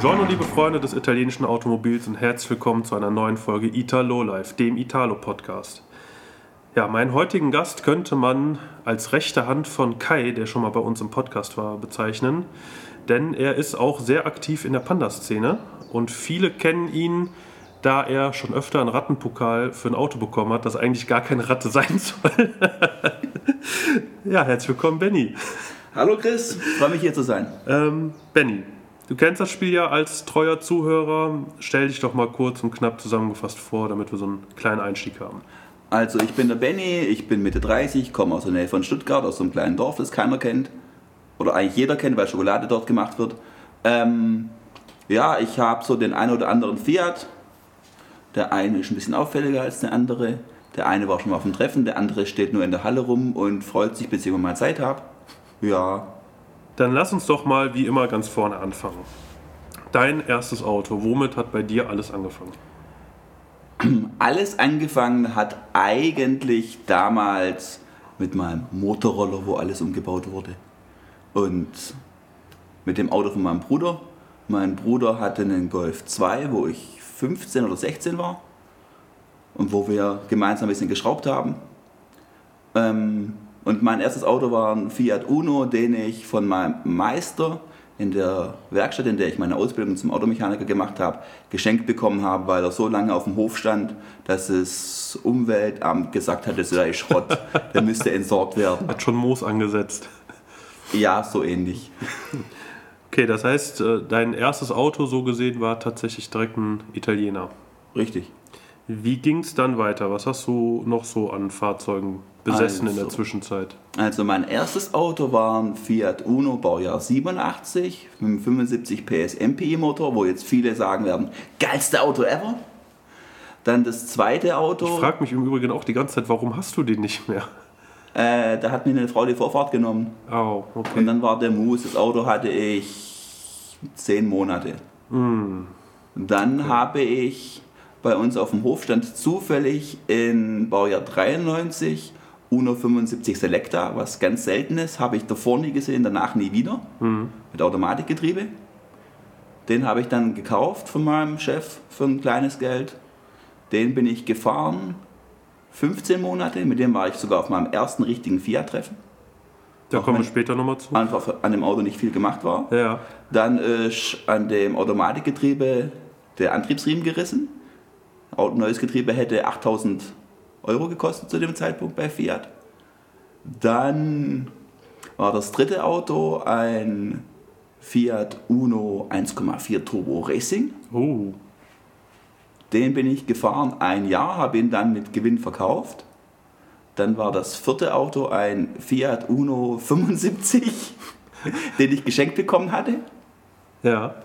Buongiorno, liebe Freunde des italienischen Automobils und herzlich willkommen zu einer neuen Folge Italo Life, dem Italo-Podcast. Ja, meinen heutigen Gast könnte man als rechte Hand von Kai, der schon mal bei uns im Podcast war, bezeichnen, denn er ist auch sehr aktiv in der Panda-Szene und viele kennen ihn, da er schon öfter einen Rattenpokal für ein Auto bekommen hat, das eigentlich gar keine Ratte sein soll. ja, herzlich willkommen, Benny. Hallo Chris, freue mich hier zu sein. Ähm, Benny, Du kennst das Spiel ja als treuer Zuhörer. Stell dich doch mal kurz und knapp zusammengefasst vor, damit wir so einen kleinen Einstieg haben. Also ich bin der Benny, ich bin Mitte 30, komme aus der Nähe von Stuttgart, aus so einem kleinen Dorf, das keiner kennt. Oder eigentlich jeder kennt, weil Schokolade dort gemacht wird. Ähm, ja, ich habe so den einen oder anderen Fiat. Der eine ist ein bisschen auffälliger als der andere. Der eine war schon mal auf dem Treffen, der andere steht nur in der Halle rum und freut sich, bis ich mal Zeit habe. Ja, dann lass uns doch mal wie immer ganz vorne anfangen. Dein erstes Auto, womit hat bei dir alles angefangen? Alles angefangen hat eigentlich damals mit meinem Motorroller, wo alles umgebaut wurde. Und mit dem Auto von meinem Bruder. Mein Bruder hatte einen Golf 2, wo ich 15 oder 16 war. Und wo wir gemeinsam ein bisschen geschraubt haben. Ähm, und mein erstes Auto war ein Fiat Uno, den ich von meinem Meister in der Werkstatt, in der ich meine Ausbildung zum Automechaniker gemacht habe, geschenkt bekommen habe, weil er so lange auf dem Hof stand, dass das Umweltamt gesagt hat, das sei Schrott, der müsste entsorgt werden. Hat schon Moos angesetzt. Ja, so ähnlich. Okay, das heißt, äh, dein erstes Auto so gesehen war tatsächlich direkt ein Italiener. Richtig. Wie ging es dann weiter? Was hast du noch so an Fahrzeugen besessen also, in der also, Zwischenzeit? Also mein erstes Auto war ein Fiat Uno Baujahr 87 mit einem 75 PS MPI Motor, wo jetzt viele sagen werden, geilste Auto ever. Dann das zweite Auto. Ich frage mich im Übrigen auch die ganze Zeit, warum hast du den nicht mehr? Äh, da hat mir eine Frau die Vorfahrt genommen. Oh, okay. Und dann war der Moose. Das Auto hatte ich zehn Monate. Mm. Dann okay. habe ich bei uns auf dem Hof stand zufällig in Baujahr 93 Uno 75 Selecta, was ganz selten ist, habe ich davor nie gesehen, danach nie wieder, mhm. mit Automatikgetriebe. Den habe ich dann gekauft von meinem Chef für ein kleines Geld. Den bin ich gefahren, 15 Monate, mit dem war ich sogar auf meinem ersten richtigen Fiat-Treffen. Da kommen wir später nochmal zu. Einfach an dem Auto nicht viel gemacht war. Ja. Dann ist an dem Automatikgetriebe der Antriebsriemen gerissen. Neues Getriebe hätte 8000 Euro gekostet zu dem Zeitpunkt bei Fiat. Dann war das dritte Auto ein Fiat Uno 1,4 Turbo Racing. Oh. Den bin ich gefahren ein Jahr, habe ihn dann mit Gewinn verkauft. Dann war das vierte Auto ein Fiat Uno 75, den ich geschenkt bekommen hatte. Ja.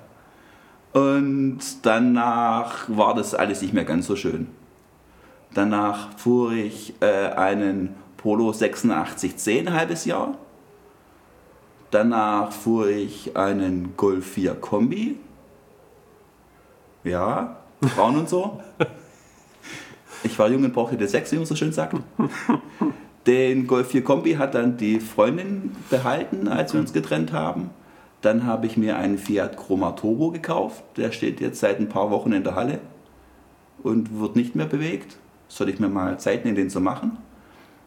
Und danach war das alles nicht mehr ganz so schön. Danach fuhr ich äh, einen Polo 8610 ein halbes Jahr. Danach fuhr ich einen Golf 4 Kombi. Ja, Frauen und so. Ich war jung und brauchte den Sex, wie man so schön sagt. Den Golf 4 Kombi hat dann die Freundin behalten, als wir uns getrennt haben. Dann habe ich mir einen Fiat Chroma Turbo gekauft. Der steht jetzt seit ein paar Wochen in der Halle und wird nicht mehr bewegt soll ich mir mal Zeit nehmen, den zu machen.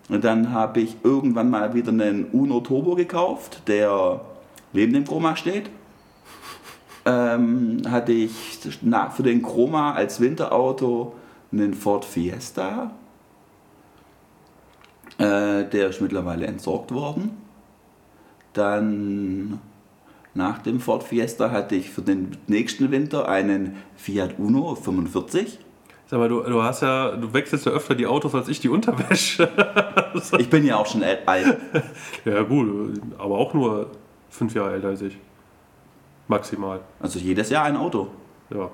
Und dann habe ich irgendwann mal wieder einen Uno Turbo gekauft, der neben dem Chroma steht. Ähm, hatte ich für den Chroma als Winterauto einen Ford Fiesta. Äh, der ist mittlerweile entsorgt worden. Dann nach dem Ford Fiesta hatte ich für den nächsten Winter einen Fiat Uno 45. Sag mal, du, du hast ja, du wechselst ja öfter die Autos als ich die Unterwäsche. ich bin ja auch schon alt. ja, gut, aber auch nur fünf Jahre älter als ich. Maximal. Also jedes Jahr ein Auto. Ja.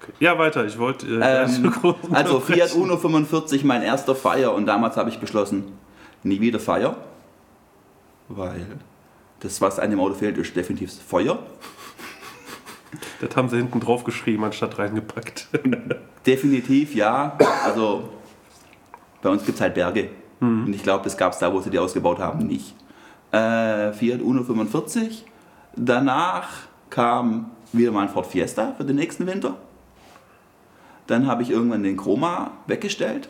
Okay. Ja, weiter. Ich wollte. Äh, ähm, also Fiat Uno 45, mein erster Feier und damals habe ich beschlossen, nie wieder Feier. Weil das, was einem Auto fehlt, ist definitiv Feuer. Das haben sie hinten drauf geschrieben, anstatt reingepackt. Definitiv, ja. Also bei uns gibt es halt Berge. Mhm. Und ich glaube, das gab es da, wo sie die ausgebaut haben, nicht. Äh, Fiat Uno 45. Danach kam wieder mal ein Ford Fiesta für den nächsten Winter. Dann habe ich irgendwann den Chroma weggestellt.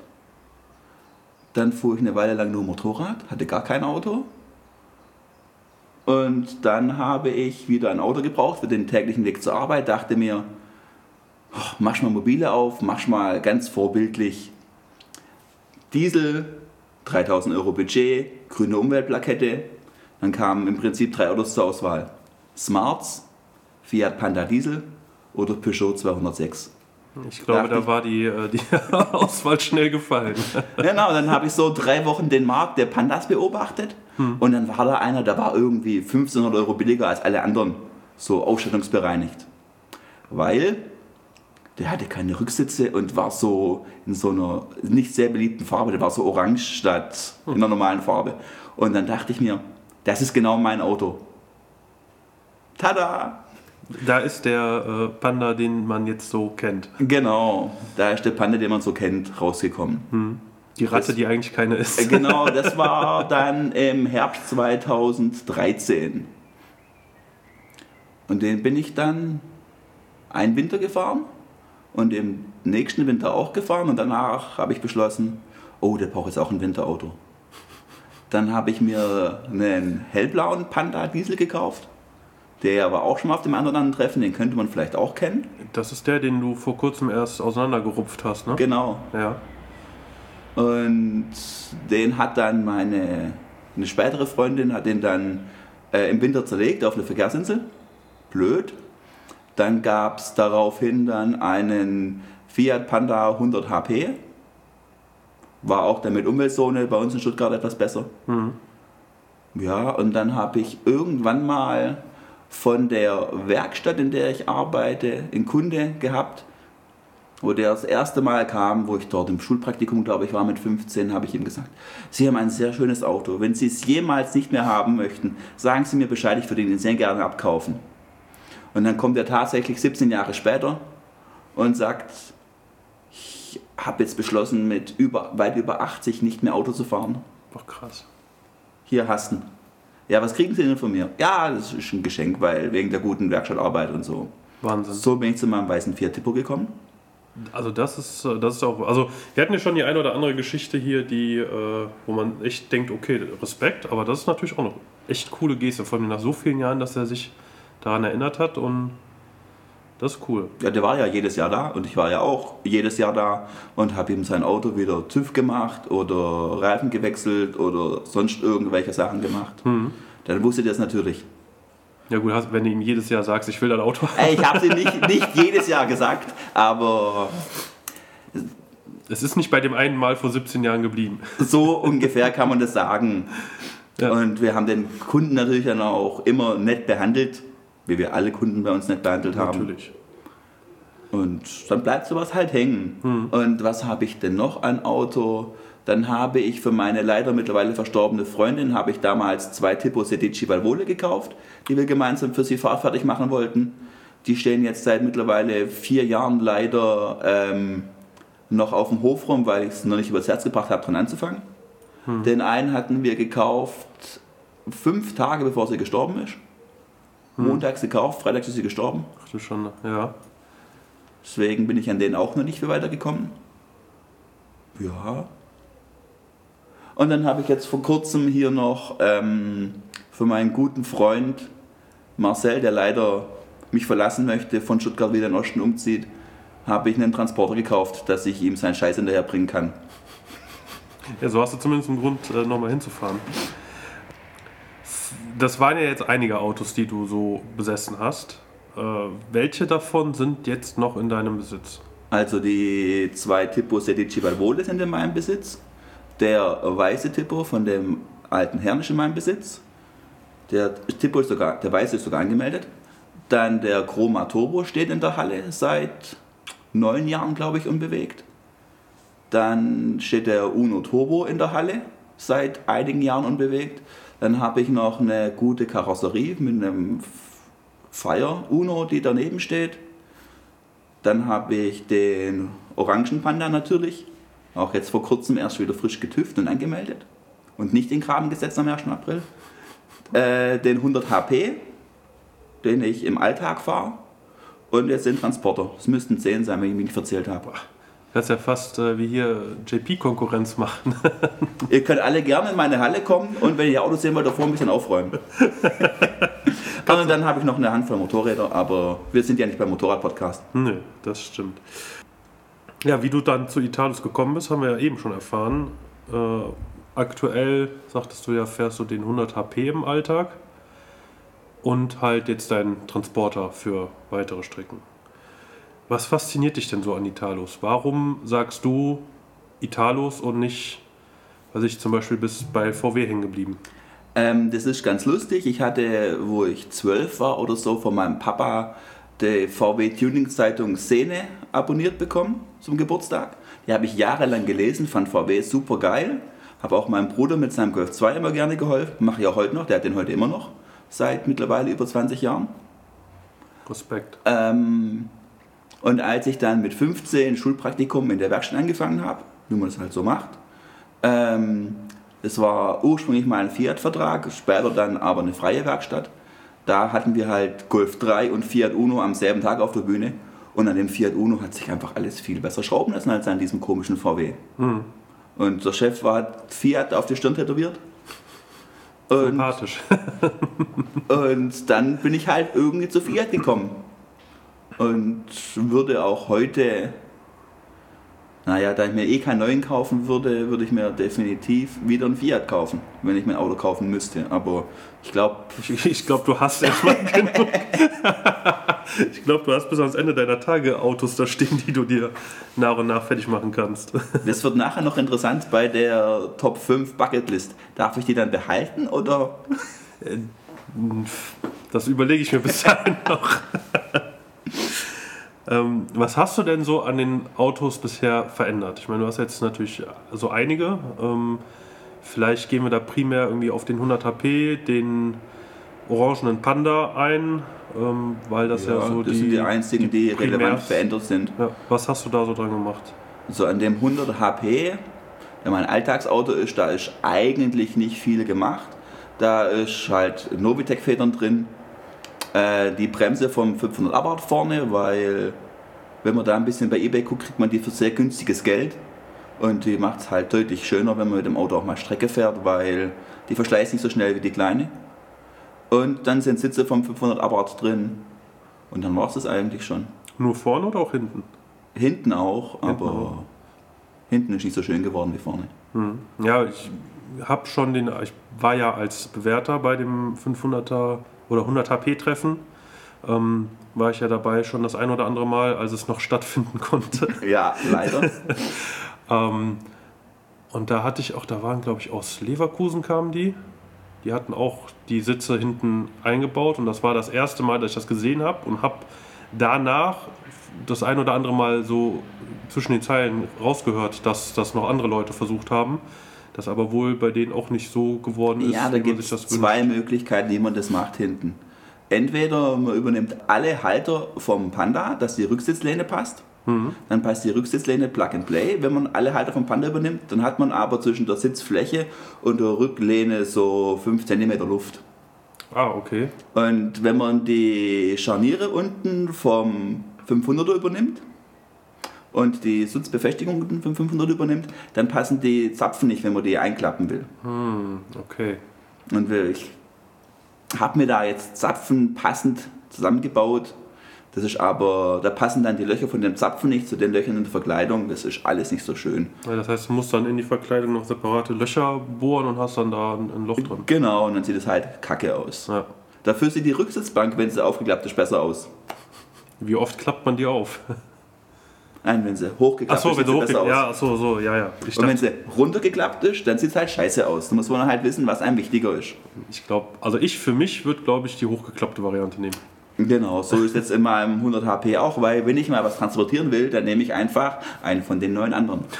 Dann fuhr ich eine Weile lang nur Motorrad, hatte gar kein Auto. Und dann habe ich wieder ein Auto gebraucht für den täglichen Weg zur Arbeit. Dachte mir, oh, mach mal mobile auf, mach mal ganz vorbildlich Diesel, 3000 Euro Budget, grüne Umweltplakette. Dann kamen im Prinzip drei Autos zur Auswahl. Smarts, Fiat Panda Diesel oder Peugeot 206. Ich glaube, da war die, äh, die Auswahl schnell gefallen. Genau, dann habe ich so drei Wochen den Markt der Pandas beobachtet hm. und dann war da einer, der war irgendwie 1500 Euro billiger als alle anderen, so ausstattungsbereinigt. Weil der hatte keine Rücksitze und war so in so einer nicht sehr beliebten Farbe, der war so orange statt in einer normalen Farbe. Und dann dachte ich mir, das ist genau mein Auto. Tada! Da ist der äh, Panda, den man jetzt so kennt. Genau, da ist der Panda, den man so kennt, rausgekommen. Hm. Die Ratte, das, die eigentlich keine ist. Äh, genau, das war dann im Herbst 2013. Und den bin ich dann einen Winter gefahren und im nächsten Winter auch gefahren und danach habe ich beschlossen, oh, der braucht jetzt auch ein Winterauto. Dann habe ich mir einen hellblauen Panda Diesel gekauft der war auch schon mal auf dem anderen Treffen, den könnte man vielleicht auch kennen. Das ist der, den du vor kurzem erst auseinandergerupft hast, ne? Genau. Ja. Und den hat dann meine eine spätere Freundin hat den dann äh, im Winter zerlegt auf eine Verkehrsinsel. Blöd. Dann gab es daraufhin dann einen Fiat Panda 100 HP. War auch dann mit Umweltzone bei uns in Stuttgart etwas besser. Mhm. Ja, und dann habe ich irgendwann mal von der Werkstatt, in der ich arbeite, einen Kunde gehabt, wo der das erste Mal kam, wo ich dort im Schulpraktikum, glaube ich, war mit 15, habe ich ihm gesagt, Sie haben ein sehr schönes Auto. Wenn Sie es jemals nicht mehr haben möchten, sagen Sie mir Bescheid, ich würde Ihnen sehr gerne abkaufen. Und dann kommt er tatsächlich 17 Jahre später und sagt, ich habe jetzt beschlossen, mit über, weit über 80 nicht mehr Auto zu fahren. Ach krass. Hier hast du ja, was kriegen Sie denn von mir? Ja, das ist ein Geschenk, weil wegen der guten Werkstattarbeit und so. Wahnsinn. So bin ich zu meinem weißen Fiat Tipo gekommen. Also das ist, äh, das ist auch, also wir hatten ja schon die eine oder andere Geschichte hier, die, äh, wo man echt denkt, okay, Respekt, aber das ist natürlich auch eine echt coole Geste, vor allem nach so vielen Jahren, dass er sich daran erinnert hat und das ist cool. Ja, der war ja jedes Jahr da und ich war ja auch jedes Jahr da und habe ihm sein Auto wieder TÜV gemacht oder Reifen gewechselt oder sonst irgendwelche Sachen gemacht. Mhm. Dann wusste der es natürlich. Ja gut, wenn du ihm jedes Jahr sagst, ich will dein Auto haben. Ich habe es ihm nicht, nicht jedes Jahr gesagt, aber... Es ist nicht bei dem einen Mal vor 17 Jahren geblieben. So ungefähr kann man das sagen. Ja. Und wir haben den Kunden natürlich dann auch immer nett behandelt wie wir alle Kunden bei uns nicht behandelt haben. Natürlich. Und dann bleibt sowas halt hängen. Hm. Und was habe ich denn noch an Auto? Dann habe ich für meine leider mittlerweile verstorbene Freundin, habe ich damals zwei Tipo Sedici Valvole gekauft, die wir gemeinsam für sie fahrfertig machen wollten. Die stehen jetzt seit mittlerweile vier Jahren leider ähm, noch auf dem Hof rum, weil ich es noch nicht übers Herz gebracht habe, dran anzufangen. Hm. Den einen hatten wir gekauft fünf Tage bevor sie gestorben ist. Hm. Montags gekauft, freitags ist sie gestorben. Ach du schon, ja. Deswegen bin ich an denen auch noch nicht viel weitergekommen. Ja. Und dann habe ich jetzt vor kurzem hier noch ähm, für meinen guten Freund Marcel, der leider mich verlassen möchte, von Stuttgart wieder in den Osten umzieht, habe ich einen Transporter gekauft, dass ich ihm seinen Scheiß hinterher bringen kann. Ja, so hast du zumindest einen Grund, äh, nochmal hinzufahren das waren ja jetzt einige Autos, die du so besessen hast. Äh, welche davon sind jetzt noch in deinem Besitz? Also die zwei Tipo Sedici Valvole sind in meinem Besitz. Der weiße Tipo von dem alten Herrn ist in meinem Besitz. Der Tipo ist sogar, der weiße ist sogar angemeldet. Dann der Chroma Turbo steht in der Halle seit neun Jahren, glaube ich, unbewegt. Dann steht der Uno Turbo in der Halle seit einigen Jahren unbewegt. Dann habe ich noch eine gute Karosserie mit einem Fire Uno, die daneben steht. Dann habe ich den Orangen Panda natürlich, auch jetzt vor kurzem erst wieder frisch getüft und angemeldet und nicht in Graben gesetzt am 1. April. Äh, den 100 HP, den ich im Alltag fahre und jetzt den Transporter. Es müssten 10 sein, wenn ich mich nicht verzählt habe. Kannst ja fast äh, wie hier JP-Konkurrenz machen. Ihr könnt alle gerne in meine Halle kommen und wenn ihr Autos sehen wollt, davor ein bisschen aufräumen. und dann habe ich noch eine Handvoll Motorräder, aber wir sind ja nicht beim Motorrad-Podcast. Nö, das stimmt. Ja, wie du dann zu Italus gekommen bist, haben wir ja eben schon erfahren. Äh, aktuell, sagtest du ja, fährst du den 100 HP im Alltag und halt jetzt deinen Transporter für weitere Strecken. Was fasziniert dich denn so an Italus? Warum sagst du Italus und nicht, weiß ich zum Beispiel bis bei VW hängen geblieben? Ähm, das ist ganz lustig. Ich hatte, wo ich zwölf war oder so, von meinem Papa die VW Tuning Zeitung Szene abonniert bekommen zum Geburtstag. Die habe ich jahrelang gelesen, fand VW super geil. Habe auch meinem Bruder mit seinem Golf 2 immer gerne geholfen. Mache ich auch heute noch, der hat den heute immer noch. Seit mittlerweile über 20 Jahren. Respekt. Ähm, und als ich dann mit 15 Schulpraktikum in der Werkstatt angefangen habe, wie man das halt so macht, ähm, das war ursprünglich mal ein Fiat-Vertrag, später dann aber eine freie Werkstatt. Da hatten wir halt Golf 3 und Fiat Uno am selben Tag auf der Bühne. Und an dem Fiat Uno hat sich einfach alles viel besser schrauben lassen als an diesem komischen VW. Mhm. Und der Chef war Fiat auf die Stirn tätowiert. Und, Sympathisch. und dann bin ich halt irgendwie zu Fiat gekommen. Und würde auch heute, naja, da ich mir eh keinen neuen kaufen würde, würde ich mir definitiv wieder einen Fiat kaufen, wenn ich mein Auto kaufen müsste. Aber ich glaube, Ich, ich glaube, du hast erstmal genug. ich glaube, du hast bis ans Ende deiner Tage Autos da stehen, die du dir nach und nach fertig machen kannst. das wird nachher noch interessant bei der Top 5 Bucketlist. Darf ich die dann behalten oder? Das überlege ich mir bis dahin noch. Ähm, was hast du denn so an den Autos bisher verändert? Ich meine, du hast jetzt natürlich so einige. Ähm, vielleicht gehen wir da primär irgendwie auf den 100 HP, den orangenen Panda ein, ähm, weil das ja, so das die, sind die einzigen, die, relevant Primärs- verändert sind. Ja, was hast du da so dran gemacht? So an dem 100 HP, wenn mein Alltagsauto ist, da ist eigentlich nicht viel gemacht. Da ist halt Novitec-Federn drin, äh, die Bremse vom 500 Abarth vorne, weil wenn man da ein bisschen bei eBay guckt, kriegt man die für sehr günstiges Geld. Und die macht es halt deutlich schöner, wenn man mit dem Auto auch mal Strecke fährt, weil die verschleißt nicht so schnell wie die kleine. Und dann sind Sitze vom 500 Abarth drin. Und dann war es das eigentlich schon. Nur vorne oder auch hinten? Hinten auch, aber auch. hinten ist nicht so schön geworden wie vorne. Hm. Ja, ich habe schon den, ich war ja als Bewerter bei dem 500er oder 100 HP Treffen. Ähm, war ich ja dabei schon das ein oder andere Mal, als es noch stattfinden konnte. Ja, leider. ähm, und da hatte ich auch, da waren glaube ich aus Leverkusen kamen die. Die hatten auch die Sitze hinten eingebaut und das war das erste Mal, dass ich das gesehen habe und habe danach das ein oder andere Mal so zwischen den Zeilen rausgehört, dass das noch andere Leute versucht haben. Das aber wohl bei denen auch nicht so geworden ist, ja, da wie man gibt sich es das wünscht. zwei Möglichkeiten, wie man das macht hinten. Entweder man übernimmt alle Halter vom Panda, dass die Rücksitzlehne passt. Mhm. Dann passt die Rücksitzlehne Plug and Play. Wenn man alle Halter vom Panda übernimmt, dann hat man aber zwischen der Sitzfläche und der Rücklehne so 5 cm Luft. Ah, okay. Und wenn man die Scharniere unten vom 500er übernimmt und die Sitzbefestigung vom 500 übernimmt, dann passen die Zapfen nicht, wenn man die einklappen will. Hm, okay. Und ich habe mir da jetzt Zapfen passend zusammengebaut. Das ist aber, da passen dann die Löcher von den Zapfen nicht zu den Löchern in der Verkleidung. Das ist alles nicht so schön. Ja, das heißt, du musst dann in die Verkleidung noch separate Löcher bohren und hast dann da ein, ein Loch drin. Genau, und dann sieht es halt kacke aus. Ja. Dafür sieht die Rücksitzbank, wenn sie aufgeklappt ist, besser aus. Wie oft klappt man die auf? Nein, wenn sie hochgeklappt Achso, ist, wenn sie besser hochgeklickt aus. Ja, achso, so, ja, ja. Ich, Und wenn sie runtergeklappt ist, dann sieht es halt scheiße aus. Da muss man halt wissen, was einem wichtiger ist. ich glaube, also ich für mich würde, glaube ich, die hochgeklappte Variante nehmen. Genau, so ist jetzt in meinem 100 HP auch, weil wenn ich mal was transportieren will, dann nehme ich einfach einen von den neun anderen.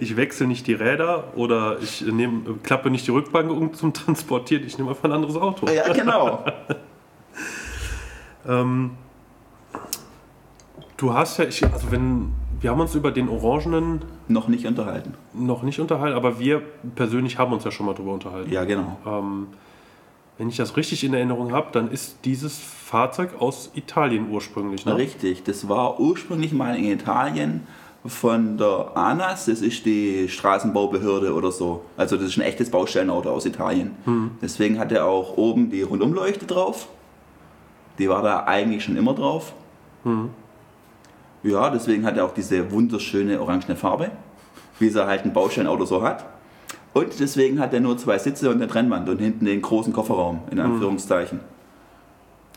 Ich wechsle nicht die Räder oder ich nehme, klappe nicht die Rückbank um zum Transportieren, ich nehme einfach ein anderes Auto. Ja, genau. Ähm, du hast ja, ich, also wenn, wir haben uns über den Orangenen Noch nicht unterhalten. noch nicht unterhalten, aber wir persönlich haben uns ja schon mal drüber unterhalten. Ja, genau. Ähm, wenn ich das richtig in Erinnerung habe, dann ist dieses Fahrzeug aus Italien ursprünglich. Ne? Richtig, das war ursprünglich mal in Italien von der ANAS, das ist die Straßenbaubehörde oder so. Also das ist ein echtes Baustellenauto aus Italien. Deswegen hat er auch oben die Rundumleuchte drauf. Die war da eigentlich schon immer drauf. Ja, deswegen hat er auch diese wunderschöne orangene Farbe, wie es er halt ein Baustellenauto so hat. Und deswegen hat er nur zwei Sitze und eine Trennwand und hinten den großen Kofferraum, in Anführungszeichen.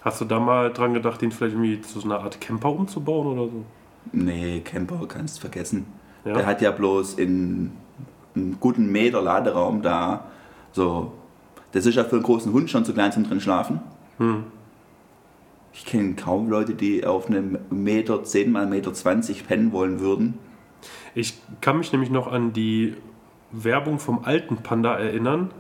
Hast du da mal dran gedacht, den vielleicht irgendwie zu so einer Art Camper umzubauen oder so? Nee, Camper kannst du vergessen. Ja. Der hat ja bloß in einen guten Meter Laderaum da. So, das ist ja für einen großen Hund schon zu klein zum drin schlafen. Hm. Ich kenne kaum Leute, die auf einem Meter 10 mal Meter 20 pennen wollen würden. Ich kann mich nämlich noch an die Werbung vom alten Panda erinnern.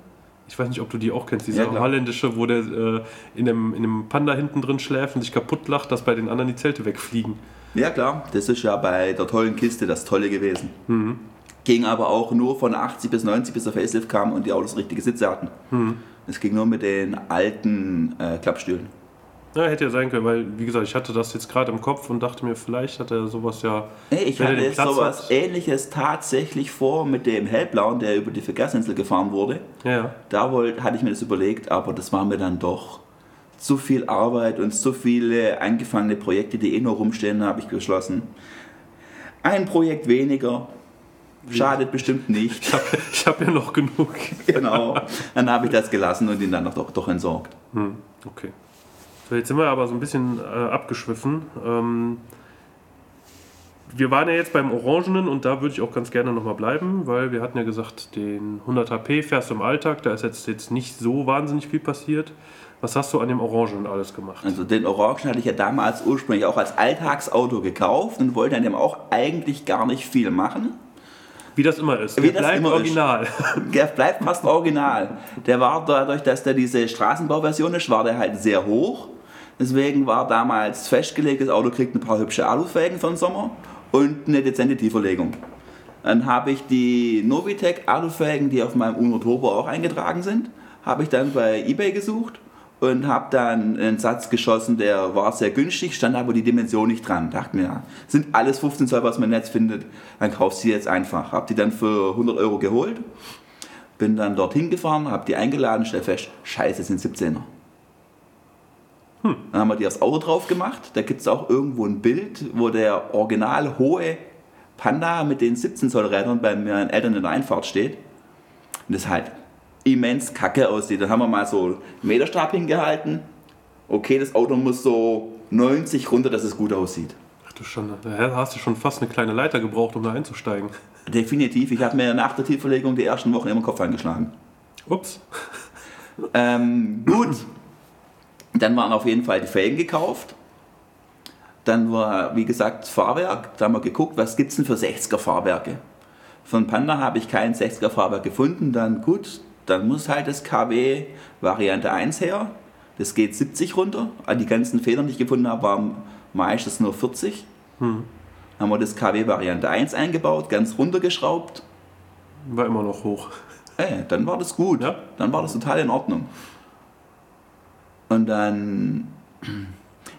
Ich weiß nicht, ob du die auch kennst, diese Ja, holländische, wo der äh, in, einem, in einem Panda hinten drin schläft und sich kaputt lacht, dass bei den anderen die Zelte wegfliegen. Ja klar, das ist ja bei der tollen Kiste das Tolle gewesen. Ging aber auch nur von 80 bis 90 bis der Facelift kam und die Autos richtige Sitze hatten. Es ging nur mit den alten äh, Klappstühlen. Ja, hätte ja sein können, weil, wie gesagt, ich hatte das jetzt gerade im Kopf und dachte mir, vielleicht hat er sowas ja. Ich hatte Platz sowas hat. ähnliches tatsächlich vor mit dem Hellblauen, der über die Verkehrsinsel gefahren wurde. Ja, ja. Da wollte, hatte ich mir das überlegt, aber das war mir dann doch zu viel Arbeit und zu viele angefangene Projekte, die eh nur rumstehen, habe ich beschlossen. Ein Projekt weniger, schadet bestimmt nicht. Ich habe hab ja noch genug. genau. Dann habe ich das gelassen und ihn dann doch, doch entsorgt. Hm, okay. Jetzt sind wir aber so ein bisschen äh, abgeschwiffen. Ähm, wir waren ja jetzt beim Orangenen und da würde ich auch ganz gerne nochmal bleiben, weil wir hatten ja gesagt, den 100 HP fährst du im Alltag, da ist jetzt, jetzt nicht so wahnsinnig viel passiert. Was hast du an dem Orangenen alles gemacht? Also den Orangen hatte ich ja damals ursprünglich auch als Alltagsauto gekauft und wollte an dem auch eigentlich gar nicht viel machen. Wie das immer ist. Wie Der das bleibt immer ist. original. Der bleibt fast original. Der war dadurch, dass der diese Straßenbauversion ist, war der halt sehr hoch. Deswegen war damals festgelegt, das Auto kriegt ein paar hübsche Alufelgen für den Sommer und eine dezente Tieferlegung. Dann habe ich die Novitec Alufelgen, die auf meinem Uno Turbo auch eingetragen sind, habe ich dann bei eBay gesucht und habe dann einen Satz geschossen, der war sehr günstig, stand aber die Dimension nicht dran. Dachte mir, ja, sind alles 15 Zoll, was man im Netz findet, dann kaufst du die jetzt einfach. Habe die dann für 100 Euro geholt, bin dann dorthin gefahren, habe die eingeladen, stell fest, scheiße, sind 17er. Dann haben wir die aufs Auto drauf gemacht. Da gibt es auch irgendwo ein Bild, wo der original hohe Panda mit den 17 Zoll Rädern bei meinen Eltern in der Einfahrt steht. Und das halt immens kacke aussieht. Dann haben wir mal so einen Meterstab hingehalten. Okay, das Auto muss so 90 runter, dass es gut aussieht. Ach du schon, da hast du schon fast eine kleine Leiter gebraucht, um da einzusteigen. Definitiv. Ich habe mir nach der Tieferlegung die ersten Wochen immer den Kopf eingeschlagen. Ups. Ähm, gut. Dann waren auf jeden Fall die Felgen gekauft. Dann war, wie gesagt, das Fahrwerk. Da haben wir geguckt, was gibt es denn für 60er Fahrwerke. Von Panda habe ich kein 60er Fahrwerk gefunden. Dann gut, dann muss halt das KW Variante 1 her. Das geht 70 runter. All Die ganzen Federn, die ich gefunden habe, waren meistens nur 40. Hm. Haben wir das KW Variante 1 eingebaut, ganz runtergeschraubt. War immer noch hoch. Ey, dann war das gut. Ja. Dann war das total in Ordnung. Und dann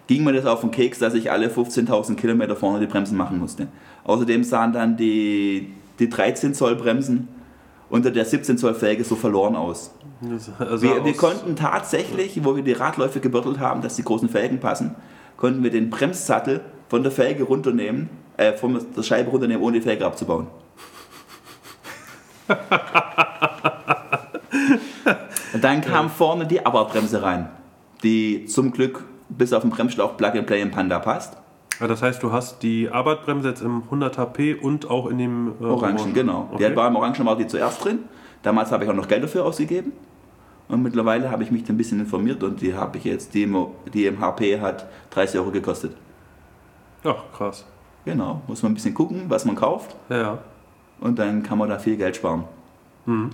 ging mir das auf den Keks, dass ich alle 15.000 Kilometer vorne die Bremsen machen musste. Außerdem sahen dann die, die 13 Zoll Bremsen unter der 17 Zoll Felge so verloren aus. Sah Wir, wir konnten tatsächlich, wo wir die Radläufe gebürtelt haben, dass die großen Felgen passen, konnten wir den Bremssattel von der Felge runternehmen, äh, von der Scheibe runternehmen, ohne die Felge abzubauen. Und dann kam vorne die Abartbremse rein, die zum Glück bis auf den Bremsschlauch Plug and Play im Panda passt. Ja, das heißt, du hast die Arbeitbremse jetzt im 100 HP und auch in dem äh, Orangen, genau. Okay. Die war im Orangen war die zuerst drin. Damals habe ich auch noch Geld dafür ausgegeben. Und mittlerweile habe ich mich ein bisschen informiert und die habe ich jetzt, die, im- die im HP hat 30 Euro gekostet. Ja, krass. Genau, muss man ein bisschen gucken, was man kauft Ja, und dann kann man da viel Geld sparen. Mhm.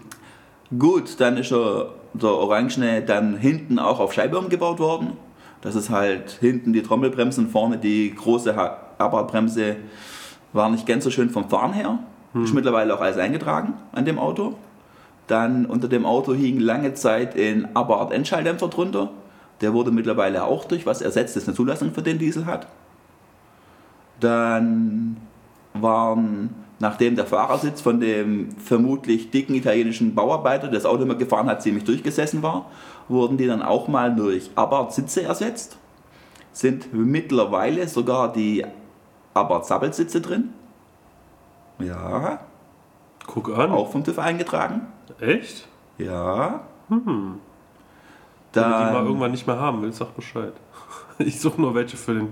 Gut, dann ist der, der Orangene dann hinten auch auf Scheibe umgebaut worden. Das ist halt hinten die Trommelbremsen, vorne die große Abartbremse war nicht ganz so schön vom Fahren her. Ist mittlerweile auch alles eingetragen an dem Auto. Dann unter dem Auto hing lange Zeit ein Abarth Endschalldämpfer drunter. Der wurde mittlerweile auch durch was ersetzt, das eine Zulassung für den Diesel hat. Dann waren, nachdem der Fahrersitz von dem vermutlich dicken italienischen Bauarbeiter, der das Auto immer gefahren hat, ziemlich durchgesessen war, wurden die dann auch mal durch Abarth Sitze ersetzt. Sind mittlerweile sogar die Abarth Sabbelsitze drin. Ja, Guck an. auch vom TÜV eingetragen. Echt? Ja. Wenn du die mal Dann, irgendwann nicht mehr haben willst, sag Bescheid. Ich suche nur welche für den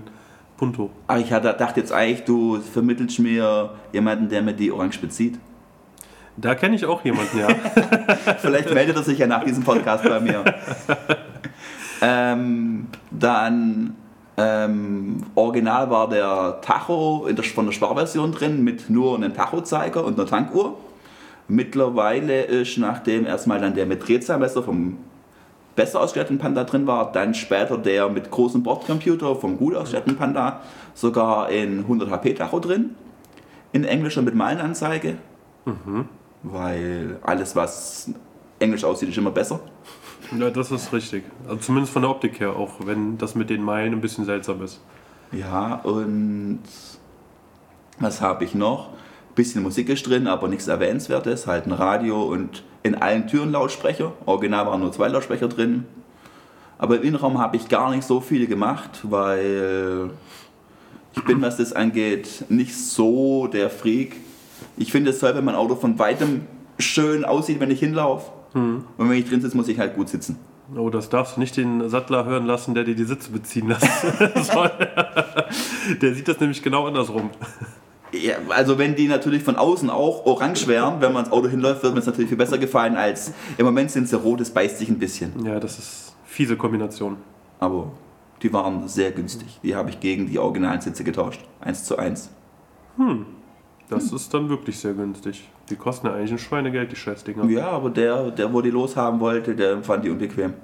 Punto. aber ich hatte, dachte jetzt eigentlich, du vermittelst mir jemanden, der mir die Orange bezieht. Da kenne ich auch jemanden, ja. Vielleicht meldet er sich ja nach diesem Podcast bei mir. ähm, dann ähm, original war der Tacho der, von der Sparversion drin mit nur einem Tachozeiger und einer Tankuhr. Mittlerweile ist, nachdem erstmal dann der mit Drehzahlmesser vom besser ausgestatteten Panda drin war, dann später der mit großem Bordcomputer vom gut ausgestatteten Panda sogar ein 100 HP Tacho drin. In englischer mit Meilenanzeige. Weil alles, was englisch aussieht, ist immer besser. ja. Das ist richtig. Also zumindest von der Optik her, auch wenn das mit den Meilen ein bisschen seltsam ist. Ja, und was habe ich noch? Bisschen Musik ist drin, aber nichts Erwähnenswertes. Halt ein Radio und in allen Türen Lautsprecher. Original waren nur zwei Lautsprecher drin. Aber im Innenraum habe ich gar nicht so viel gemacht, weil ich bin, was das angeht, nicht so der Freak. Ich finde es toll, wenn mein Auto von weitem schön aussieht, wenn ich hinlaufe. Und wenn ich drin sitze, muss ich halt gut sitzen. Oh, das darfst du nicht den Sattler hören lassen, der dir die Sitze beziehen lässt. der sieht das nämlich genau andersrum. Ja, also wenn die natürlich von außen auch orange wären, wenn man ins Auto hinläuft, wird mir es natürlich viel besser gefallen als im Moment sind sie rot, es beißt sich ein bisschen. Ja, das ist fiese Kombination. Aber die waren sehr günstig. Die habe ich gegen die originalen Sitze getauscht. Eins zu eins. Das ist dann wirklich sehr günstig. Die kosten ja eigentlich ein Schweinegeld, die Scheißdinger. Ja, aber der, der wo die loshaben wollte, der fand die unbequem.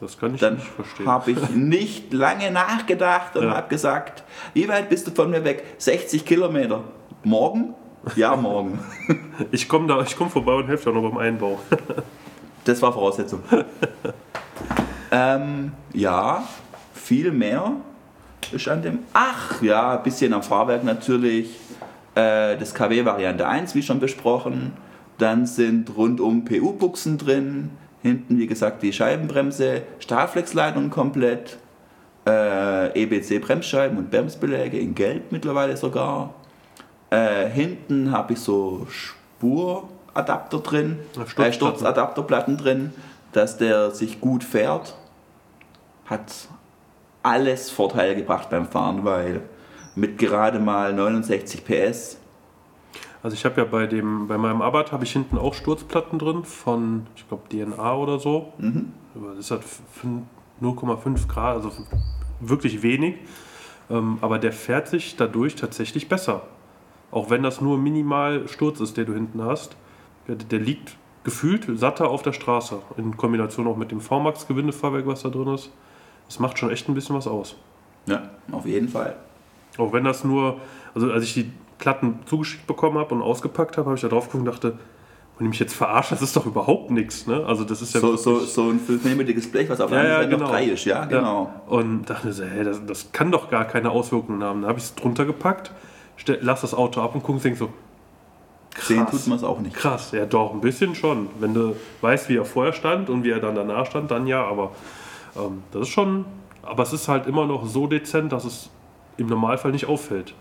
Das kann ich Dann nicht verstehen. habe ich nicht lange nachgedacht und Ja. habe gesagt, wie weit bist du von mir weg? 60 Kilometer. Morgen? Ja, morgen. Ich komme da, ich komme vorbei und helfe dir noch beim Einbau. Das war Voraussetzung. ähm, ja, viel mehr ist an dem. Ach ja, ein bisschen am Fahrwerk natürlich. Äh, das KW Variante 1, wie schon besprochen. Dann sind rundum PU-Buchsen drin. Hinten, wie gesagt, die Scheibenbremse, Stahlflexleitung komplett. Äh, EBC-Bremsscheiben und Bremsbeläge in Gelb mittlerweile sogar. Äh, hinten habe ich so Spuradapter drin, äh. Sturzadapterplatten drin, dass der sich gut fährt. Hat alles Vorteile gebracht beim Fahren, weil mit gerade mal 69 PS, Also ich habe ja bei dem, bei meinem Abarth habe ich hinten auch Sturzplatten drin von, ich glaube DNA oder so. Aber Das hat fün- 0,5 Grad, also wirklich wenig. Ähm, aber der fährt sich dadurch tatsächlich besser. Auch wenn das nur minimal Sturz ist, der du hinten hast. Der, der liegt gefühlt satter auf der Straße. In Kombination auch mit dem V-Max-Gewindefahrwerk, was da drin ist. Das macht schon echt ein bisschen was aus. ja, auf jeden Fall. Auch wenn das nur, also als ich die Platten zugeschickt bekommen habe und ausgepackt habe, habe ich da drauf geguckt und dachte, wenn ich mich jetzt verarsche, das ist doch überhaupt nichts. Ne? Also das ist ja So, so, so ein 5 Blech, was auf ja, anderen ja, Seite genau. noch 3 ist, ja, genau. Und dachte so, hey, das, das kann doch gar keine Auswirkungen haben. Dann habe ich es drunter gepackt, stell, lass das Auto ab und gucke und denke so, Sehen krass. tut man es auch nicht. Krass, ja doch, ein bisschen schon. Wenn du weißt, wie er vorher stand und wie er dann danach stand, dann ja, aber ähm, das ist schon, aber es ist halt immer noch so dezent, dass es im Normalfall nicht auffällt.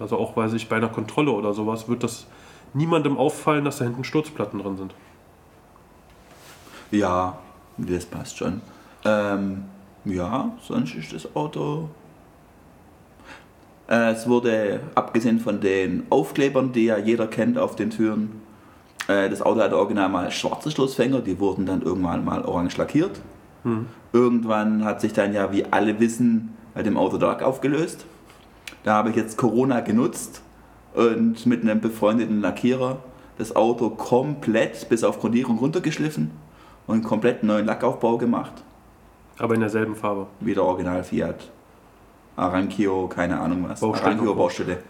Also auch weil sich bei einer Kontrolle oder sowas wird das niemandem auffallen, dass da hinten Sturzplatten drin sind. Ja, das passt schon. Ähm, ja, sonst ist das Auto. Äh, es wurde, abgesehen von den Aufklebern, die ja jeder kennt auf den Türen, äh, das Auto hatte original mal schwarze Schlussfänger, die wurden dann irgendwann mal orange lackiert. Irgendwann hat sich dann ja, wie alle wissen, bei dem Auto Lack aufgelöst. Da habe ich jetzt Corona genutzt und mit einem befreundeten Lackierer das Auto komplett bis auf Grundierung runtergeschliffen und einen komplett neuen Lackaufbau gemacht. Aber in derselben Farbe. Wieder Original Fiat. Arankio, keine Ahnung was. Baustelle. Arankio Baustelle.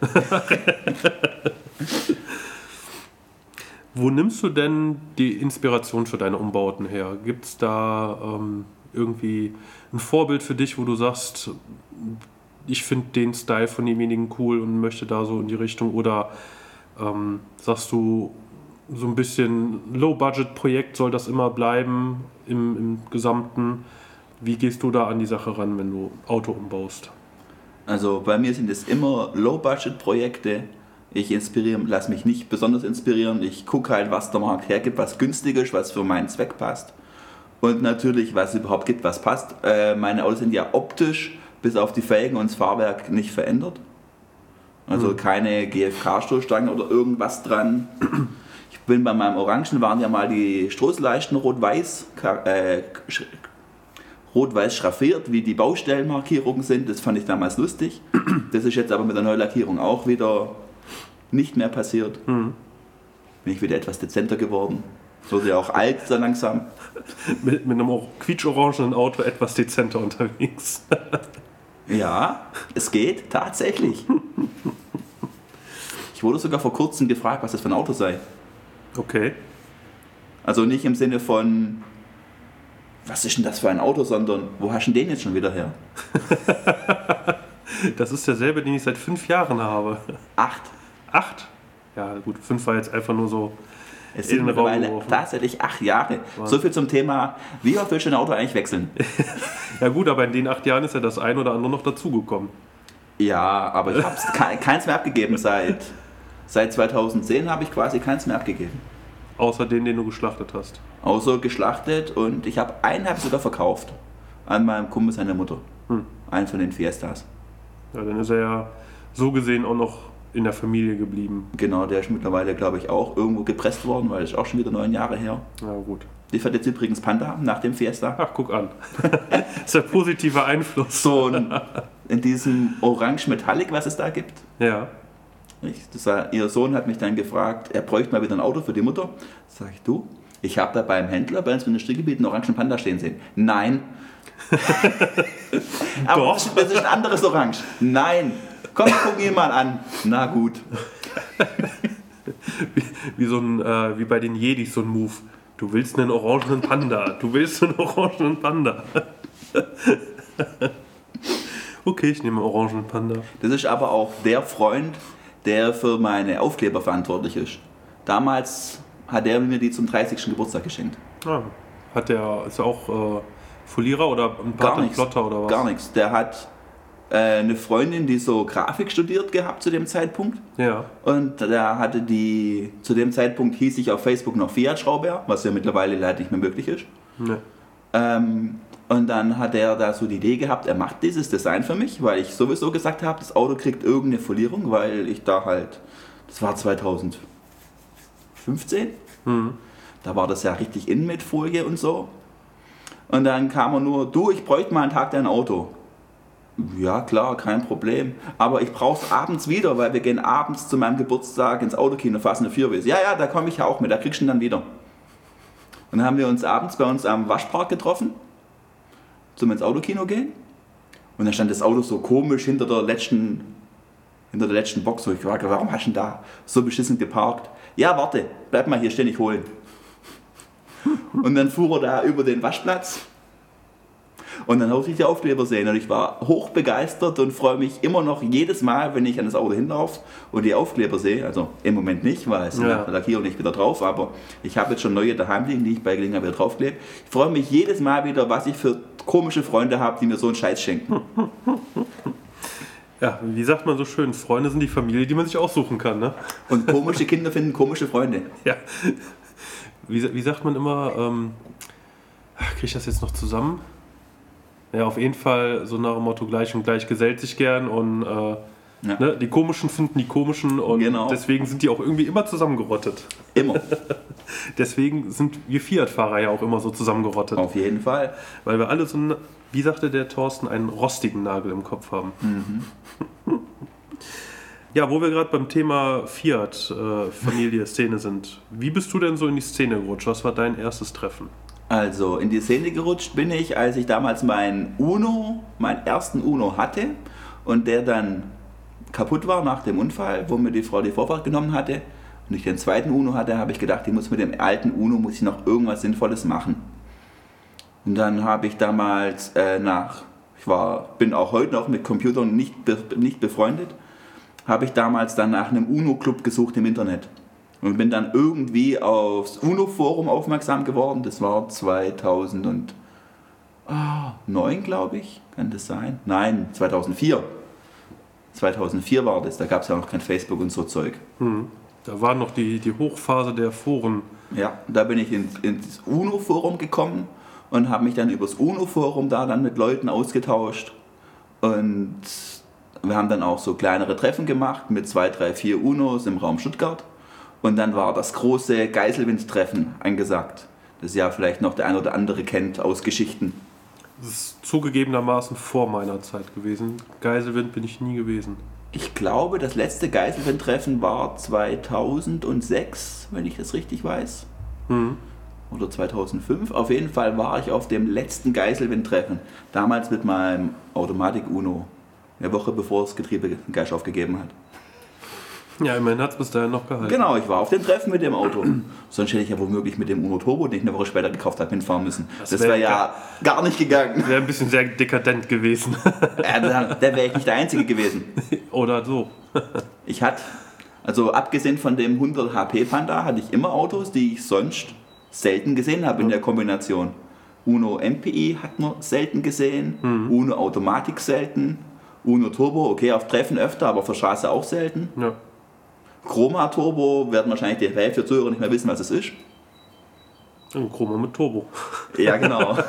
Wo nimmst du denn die Inspiration für deine Umbauten her? Gibt es da ähm, irgendwie ein Vorbild für dich, wo du sagst, ich finde den Style von demjenigen cool und möchte da so in die Richtung? Oder ähm, sagst du, so ein bisschen Low-Budget-Projekt soll das immer bleiben im, im Gesamten? Wie gehst du da an die Sache ran, wenn du Auto umbaust? Also bei mir sind es immer Low-Budget-Projekte. Ich inspiriere, lasse mich nicht besonders inspirieren. Ich gucke halt, was der Markt hergibt, was günstig ist, was für meinen Zweck passt. Und natürlich, was es überhaupt gibt, was passt. Äh, meine Autos sind ja optisch bis auf die Felgen und das Fahrwerk nicht verändert. Also mhm. keine GFK-Stoßstange oder irgendwas dran. Ich bin bei meinem Orangen waren ja mal die Stoßleisten rot-weiß äh, rot-weiß schraffiert, wie die Baustellenmarkierungen sind. Das fand ich damals lustig. Das ist jetzt aber mit der Neulackierung auch wieder nicht mehr passiert. Mhm. Bin ich wieder etwas dezenter geworden. Wurde ja auch alt so langsam. mit, mit einem quietschorangenen Auto etwas dezenter unterwegs. ja, es geht tatsächlich. Ich wurde sogar vor kurzem gefragt, was das für ein Auto sei. Okay. Also nicht im Sinne von, was ist denn das für ein Auto, sondern wo hast du den jetzt schon wieder her? das ist derselbe, den ich seit fünf Jahren habe. Acht. Acht? Ja, gut, fünf war jetzt einfach nur so. Es sind mittlerweile tatsächlich acht Jahre. So viel zum Thema, wie oft willst du ein Auto eigentlich wechseln? ja gut, aber in den acht Jahren ist ja das ein oder andere noch dazugekommen. Ja, aber ich habe keins mehr abgegeben seit, seit 2010 habe ich quasi keins mehr abgegeben. Außer den, den du geschlachtet hast. Außer geschlachtet und ich habe einen habe sogar verkauft. An meinem Kumpel seiner Mutter. Hm. Einen von den Fiestas. Ja, dann ist er ja so gesehen auch noch in der Familie geblieben. Genau, der ist mittlerweile, glaube ich, auch irgendwo gepresst worden, weil es auch schon wieder neun Jahre her. Ja, gut. Die fährt jetzt übrigens Panda nach dem Fiesta. Ach, guck an. das ist ein positiver Einfluss. So in diesem Orange Metallic, was es da gibt. Ja. Ich, war, ihr Sohn hat mich dann gefragt, er bräuchte mal wieder ein Auto für die Mutter. Sag ich, du, ich habe da beim Händler bei uns in Industriegebiet einen orangen Panda stehen sehen. Nein. Aber Doch. das ist ein anderes Orange. Nein. Komm, guck ihn mal an. Na gut. wie, wie, so ein, äh, wie bei den Jedis so ein Move. Du willst einen orangenen Panda. Du willst einen orangenen Panda. okay, ich nehme einen orangenen Panda. Das ist aber auch der Freund, der für meine Aufkleber verantwortlich ist. Damals hat er mir die zum 30. Geburtstag geschenkt. Ah, hat der, ist er auch äh, Folierer oder ein Platte, Plotter oder was? Gar nichts. Der hat äh, eine Freundin, die so Grafik studiert gehabt zu dem Zeitpunkt. Ja. Und da hatte die, zu dem Zeitpunkt hieß ich auf Facebook noch Fiat Schrauber, was ja mittlerweile leider nicht mehr möglich ist. Nee. Ähm, und dann hat er da so die Idee gehabt, er macht dieses Design für mich, weil ich sowieso gesagt habe, das Auto kriegt irgendeine Folierung, weil ich da halt, das war 2015, mhm. da war das ja richtig in mit Folie und so. Und dann kam er nur, du, ich bräuchte mal einen Tag dein Auto. Ja, klar, kein Problem. Aber ich brauche es abends wieder, weil wir gehen abends zu meinem Geburtstag ins Autokino, fassen eine Vierwes. Ja, ja, da komme ich ja auch mit, da kriegst du ihn dann wieder. Und dann haben wir uns abends bei uns am Waschpark getroffen zum ins Autokino gehen. Und dann stand das Auto so komisch hinter der letzten, hinter der letzten Box. wo ich fragte, warum hast du denn da so beschissen geparkt? Ja, warte, bleib mal hier ich holen. Und dann fuhr er da über den Waschplatz und dann durfte ich die Aufkleber sehen und ich war hoch begeistert und freue mich immer noch jedes Mal, wenn ich an das Auto hinlaufe und die Aufkleber sehe. Also im Moment nicht, weil es ja. Lackierung nicht wieder drauf, aber ich habe jetzt schon neue daheim liegen, die ich bei Gelegenheit wieder draufklebe. Ich freue mich jedes Mal wieder, was ich für komische Freunde habe, die mir so einen Scheiß schenken. Ja, wie sagt man so schön, Freunde sind die Familie, die man sich aussuchen kann. Ne? Und komische Kinder finden komische Freunde. Ja. Wie, wie sagt man immer, ähm, kriege ich das jetzt noch zusammen? Ja, auf jeden Fall so nach dem Motto gleich und gleich gesellt sich gern und äh, ja. ne, die Komischen finden die Komischen und genau. deswegen sind die auch irgendwie immer zusammengerottet. Immer. deswegen sind wir Fiat-Fahrer ja auch immer so zusammengerottet. Auf jeden Fall. Weil wir alle so, einen, wie sagte der Thorsten, einen rostigen Nagel im Kopf haben. Mhm. Ja, wo wir gerade beim Thema Fiat, äh, Szene sind. Wie bist du denn so in die Szene gerutscht? Was war dein erstes Treffen? Also in die Szene gerutscht bin ich, als ich damals meinen Uno, meinen ersten Uno hatte und der dann kaputt war nach dem Unfall, wo mir die Frau die Vorfahrt genommen hatte. und ich den zweiten Uno hatte, habe ich gedacht, ich muss mit dem alten Uno muss ich noch irgendwas Sinnvolles machen. Und dann habe ich damals äh, nach, ich war, bin auch heute noch mit Computern nicht, be, nicht befreundet, habe ich damals dann nach einem Uno-Club gesucht im Internet. Und bin dann irgendwie aufs UNO-Forum aufmerksam geworden. Das war 2009, glaube ich. Kann das sein? Nein, 2004. 2004 war das. Da gab es ja noch kein Facebook und so Zeug. Hm. Da war noch die, die Hochphase der Foren. Ja, da bin ich ins, ins UNO-Forum gekommen und habe mich dann übers UNO-Forum da dann mit Leuten ausgetauscht. Und wir haben dann auch so kleinere Treffen gemacht mit zwei, drei, vier UNOs im Raum Stuttgart. Und dann war das große Geiselwind-Treffen angesagt, das ja vielleicht noch der ein oder andere kennt aus Geschichten. Das ist zugegebenermaßen vor meiner Zeit gewesen. Geiselwind bin ich nie gewesen. Ich glaube, das letzte Geiselwind-Treffen war 2006, wenn ich das richtig weiß. Mhm. Oder 2005. Auf jeden Fall war ich auf dem letzten Geiselwind-Treffen. Damals mit meinem Automatik-Uno. Eine Woche bevor das Getriebe Geist aufgegeben hat. Ja, immerhin hat es bis dahin noch gehalten. Genau, ich war auf dem Treffen mit dem Auto. Sonst hätte ich ja womöglich mit dem Uno Turbo, den ich eine Woche später gekauft habe, hinfahren müssen. Das, das wäre wär ja gar nicht gegangen. Wäre ein bisschen sehr dekadent gewesen. Ja, da wäre ich nicht der Einzige gewesen. Oder so. Ich hatte, also abgesehen von dem 100 HP Panda, hatte ich immer Autos, die ich sonst selten gesehen habe in der Kombination. Uno MPI hat man selten gesehen, mhm. Uno Automatik selten, Uno Turbo, okay, auf Treffen öfter, aber auf der Straße auch selten. Ja. Chroma Turbo werden wahrscheinlich die Hälfte der Zuhörer nicht mehr wissen, was es ist. Ein Chroma mit Turbo. Ja, genau.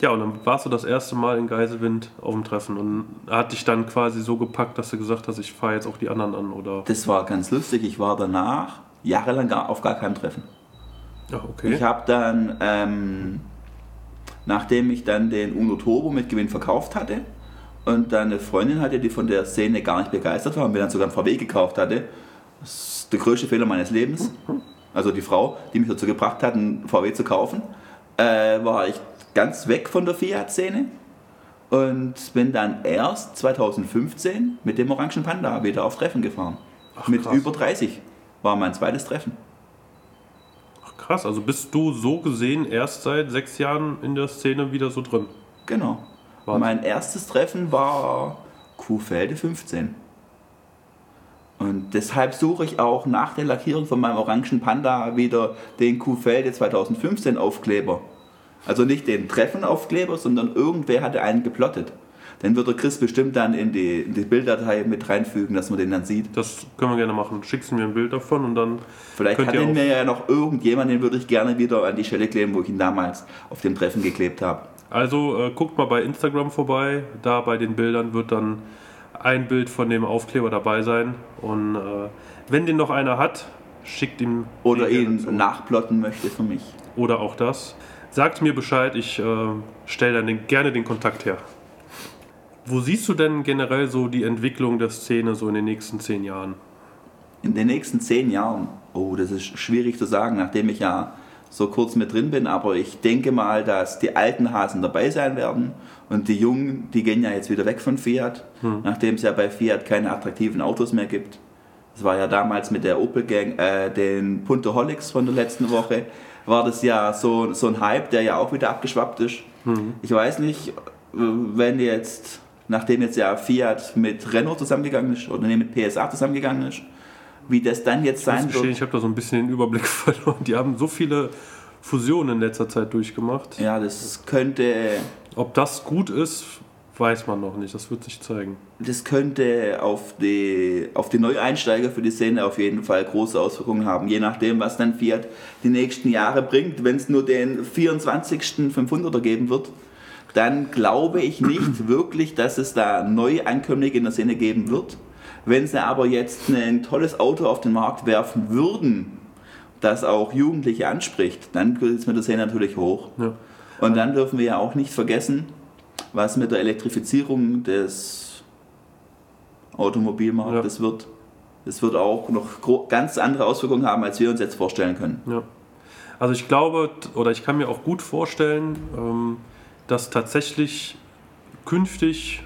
ja, und dann warst du das erste Mal in Geiselwind auf dem Treffen und hat dich dann quasi so gepackt, dass du gesagt hast, ich fahre jetzt auch die anderen an, oder? Das war ganz lustig. Ich war danach jahrelang gar, auf gar keinem Treffen. Ach, okay. Ich habe dann, ähm, nachdem ich dann den Uno Turbo mit Gewinn verkauft hatte, und dann eine Freundin hatte, die von der Szene gar nicht begeistert war und mir dann sogar ein VW gekauft hatte. Das ist der größte Fehler meines Lebens. Also die Frau, die mich dazu gebracht hat, einen VW zu kaufen, äh, war ich ganz weg von der Fiat-Szene und bin dann erst 2015 mit dem Orangen Panda wieder auf Treffen gefahren. Ach, mit über 30 war mein zweites Treffen. Ach krass, also bist du so gesehen erst seit sechs Jahren in der Szene wieder so drin? Genau. Warte. Mein erstes Treffen war Kuhfelde 15. Und deshalb suche ich auch nach der Lackierung von meinem orangen Panda wieder den Kuhfelde 2015 Aufkleber. Also nicht den Treffen-Aufkleber, sondern irgendwer hatte einen geplottet. Den wird der Chris bestimmt dann in die, in die Bilddatei mit reinfügen, dass man den dann sieht. Das können wir gerne machen. Schickst du mir ein Bild davon und dann. Vielleicht hat den mir ja noch irgendjemand, den würde ich gerne wieder an die Stelle kleben, wo ich ihn damals auf dem Treffen geklebt habe. Also äh, guckt mal bei Instagram vorbei. Da bei den Bildern wird dann ein Bild von dem Aufkleber dabei sein. Und äh, wenn den noch einer hat, schickt ihm. Oder ihn dazu. nachplotten möchte für mich. Oder auch das. Sagt mir Bescheid, ich äh, stelle dann den, gerne den Kontakt her. Wo siehst du denn generell so die Entwicklung der Szene so in den nächsten zehn Jahren? In den nächsten zehn Jahren? Oh, das ist schwierig zu sagen, nachdem ich ja so kurz mit drin bin, aber ich denke mal, dass die alten Hasen dabei sein werden und die Jungen, die gehen ja jetzt wieder weg von Fiat, hm. nachdem es ja bei Fiat keine attraktiven Autos mehr gibt. Das war ja damals mit der Opel Gang, äh, den Punto Holics von der letzten Woche, war das ja so, so ein Hype, der ja auch wieder abgeschwappt ist. Hm. Ich weiß nicht, wenn jetzt, nachdem jetzt ja Fiat mit Renault zusammengegangen ist oder nee, mit PSA zusammengegangen ist, wie das dann jetzt sein wird. Ich habe da so ein bisschen den Überblick verloren. Die haben so viele Fusionen in letzter Zeit durchgemacht. Ja, das könnte. Ob das gut ist, weiß man noch nicht. Das wird sich zeigen. Das könnte auf die, auf die Neueinsteiger für die Szene auf jeden Fall große Auswirkungen haben. Je nachdem, was dann Fiat die nächsten Jahre bringt. Wenn es nur den 24. 500er geben wird, dann glaube ich nicht wirklich, dass es da Neuankömmlinge in der Szene geben wird. Wenn sie aber jetzt ein tolles Auto auf den Markt werfen würden, das auch Jugendliche anspricht, dann ist mir das ja natürlich hoch. Ja. Und dann dürfen wir ja auch nicht vergessen, was mit der Elektrifizierung des Automobilmarktes ja. wird. Es wird auch noch ganz andere Auswirkungen haben, als wir uns jetzt vorstellen können. Ja. Also ich glaube, oder ich kann mir auch gut vorstellen, ähm, dass tatsächlich künftig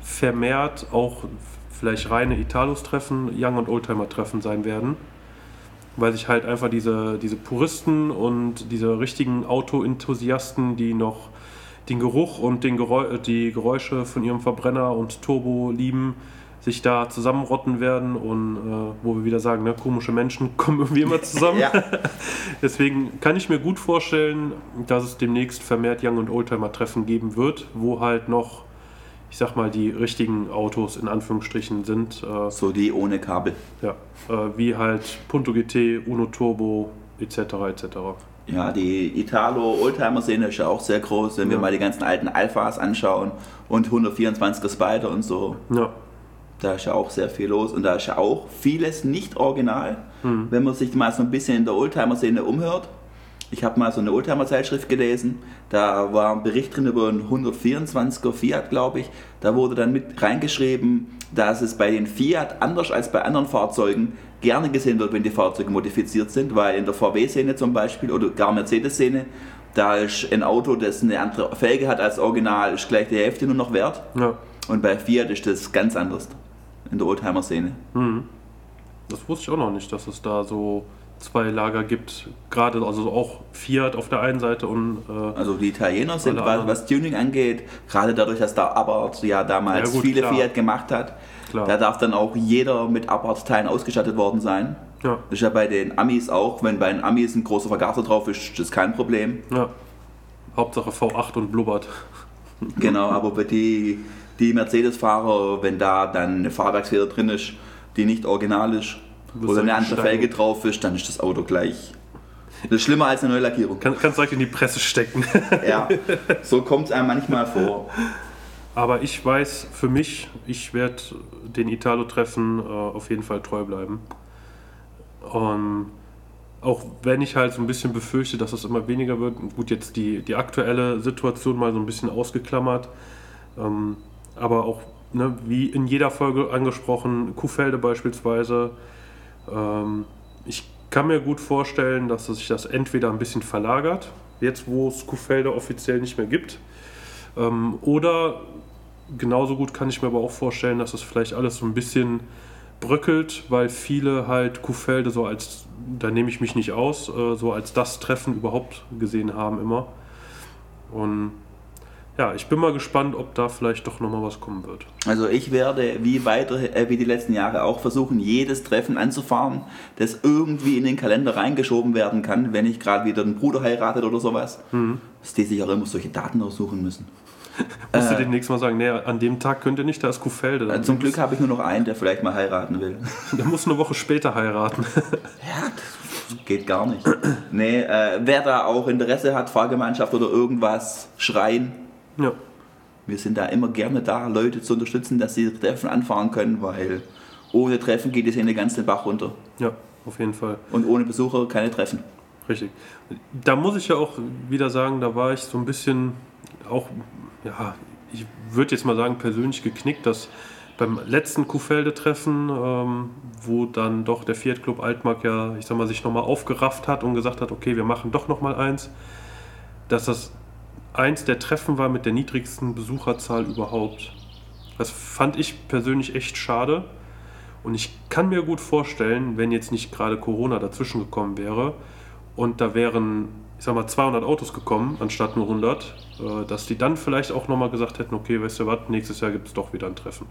vermehrt auch vielleicht reine Italos-Treffen, Young- und Oldtimer-Treffen sein werden. Weil sich halt einfach diese, diese Puristen und diese richtigen Auto-Enthusiasten, die noch den Geruch und den Geräu die Geräusche von ihrem Verbrenner und Turbo lieben, sich da zusammenrotten werden und äh, wo wir wieder sagen, ne, komische Menschen kommen irgendwie immer zusammen. Deswegen kann ich mir gut vorstellen, dass es demnächst vermehrt Young- und Oldtimer-Treffen geben wird, wo halt noch, ich sag mal, die richtigen Autos in Anführungsstrichen sind. Äh, So die ohne Kabel. ja, äh, wie halt Punto GT, Uno Turbo etc. etc. Ja, die Italo-Oldtimer-Szene ist ja auch sehr groß, wenn wir Ja. mal die ganzen alten Alphas anschauen und 124er Spider und so. Ja, Da ist ja auch sehr viel los und da ist ja auch vieles nicht original, Hm. wenn man sich mal so ein bisschen in der Oldtimer-Szene umhört. Ich habe mal so eine Oldtimer-Zeitschrift gelesen, da war ein Bericht drin über einen 124er Fiat, glaube ich. Da wurde dann mit reingeschrieben, dass es bei den Fiat anders als bei anderen Fahrzeugen gerne gesehen wird, wenn die Fahrzeuge modifiziert sind, weil in der VW-Szene zum Beispiel oder gar Mercedes-Szene, da ist ein Auto, das eine andere Felge hat als Original, ist gleich die Hälfte nur noch wert. ja. Und bei Fiat ist das ganz anders in der Oldtimer-Szene. Das wusste ich auch noch nicht, dass es da so zwei Lager gibt. Gerade also auch Fiat auf der einen Seite und äh, Also die Italiener sind, was, was Tuning angeht, gerade dadurch, dass da Abarth ja damals Ja, gut, viele klar. Fiat gemacht hat, Klar. da darf dann auch jeder mit Abarth-Teilen ausgestattet worden sein. ja, Das ist ja bei den Amis auch, wenn bei den Amis ein großer Vergaser drauf ist, ist das kein Problem. ja. Hauptsache V8 und blubbert. Genau, aber bei die, die Mercedes-Fahrer, wenn da dann eine Fahrwerksfeder drin ist, die nicht original ist, oder eine andere. Felge drauf ist, dann ist das Auto gleich. Das ist schlimmer als eine Neulackierung. Kann, kannst direkt in die Presse stecken. Ja, so kommt es einem manchmal vor. Aber ich weiß für mich, ich werde den Italo-Treffen äh, auf jeden Fall treu bleiben. Ähm, auch wenn ich halt so ein bisschen befürchte, dass es immer weniger wird. Gut, jetzt die, die aktuelle Situation mal so ein bisschen ausgeklammert. Ähm, aber auch, ne, wie in jeder Folge angesprochen, Kuhfelde beispielsweise. Ähm, ich kann mir gut vorstellen, dass sich das entweder ein bisschen verlagert, jetzt wo es Kuhfelde offiziell nicht mehr gibt. Ähm, oder genauso gut kann ich mir aber auch vorstellen, dass es vielleicht alles so ein bisschen bröckelt, weil viele halt Kuhfelde so als, da nehme ich mich nicht aus, äh, so als das Treffen überhaupt gesehen haben immer. Und ja, ich bin mal gespannt, ob da vielleicht doch nochmal was kommen wird. Also ich werde wie weitere, äh, wie die letzten Jahre auch versuchen, jedes Treffen anzufahren, das irgendwie in den Kalender reingeschoben werden kann, wenn ich gerade wieder einen Bruder heiratet oder sowas. Dass die sich auch immer solche Daten aussuchen müssen. Musst du demnächst mal sagen, nee, an dem Tag könnt ihr nicht, da ist Kuhfelde. Äh, Zum Glück habe ich nur noch einen, der vielleicht mal heiraten will. Der muss eine Woche später heiraten. Ja, das geht gar nicht. Nee, äh, wer da auch Interesse hat, Fahrgemeinschaft oder irgendwas, schreien. Ja. Wir sind da immer gerne da, Leute zu unterstützen, dass sie Treffen anfahren können, weil ohne Treffen geht es in den ganzen Bach runter. ja, auf jeden Fall. Und ohne Besucher keine Treffen. Richtig. Da muss ich ja auch wieder sagen, da war ich so ein bisschen auch, ja, ich würde jetzt mal sagen, persönlich geknickt, dass beim letzten Kuhfelde-Treffen, ähm, wo dann doch der Fiat Club Altmark ja, ich sag mal, sich nochmal aufgerafft hat und gesagt hat, okay, wir machen doch nochmal eins, dass das eins der Treffen war mit der niedrigsten Besucherzahl überhaupt. Das fand ich persönlich echt schade. Und ich kann mir gut vorstellen, wenn jetzt nicht gerade Corona dazwischen gekommen wäre und da wären, ich sag mal, 200 Autos gekommen anstatt nur 100, äh, dass die dann vielleicht auch nochmal gesagt hätten, okay, weißt du was, nächstes Jahr gibt es doch wieder ein Treffen.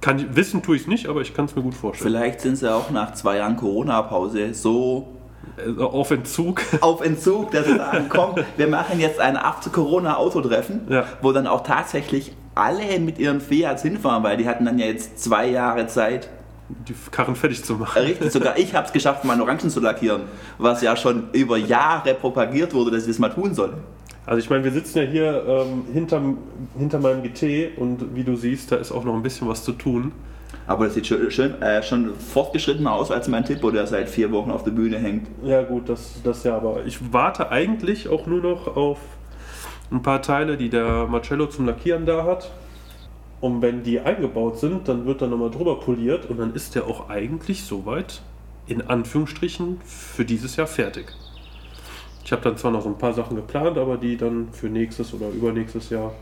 Kann, wissen tue ich es nicht, aber ich kann es mir gut vorstellen. Vielleicht sind sie auch nach zwei Jahren Corona-Pause so auf Entzug. auf Entzug, dass sie sagen, komm, wir machen jetzt ein After-Corona-Autotreffen, Ja. wo dann auch tatsächlich alle mit ihren Fiats hinfahren, weil die hatten dann ja jetzt zwei Jahre Zeit. die Karren fertig zu machen. Richtig, sogar ich habe es geschafft, meinen Orangen zu lackieren, was ja schon über Jahre propagiert wurde, dass ich das mal tun soll. Also ich meine, wir sitzen ja hier ähm, hinterm, hinter meinem GT und wie du siehst, da ist auch noch ein bisschen was zu tun. Aber das sieht schön, schön, äh, schon fortgeschrittener aus als mein Tippo, der seit vier Wochen auf der Bühne hängt. Ja gut, das, das ja, aber ich warte eigentlich auch nur noch auf ein paar Teile, die der Marcello zum Lackieren da hat. Und wenn die eingebaut sind, dann wird da nochmal drüber poliert und dann ist der auch eigentlich soweit, in Anführungsstrichen, für dieses Jahr fertig. Ich habe dann zwar noch so ein paar Sachen geplant, aber die dann für nächstes oder übernächstes Jahr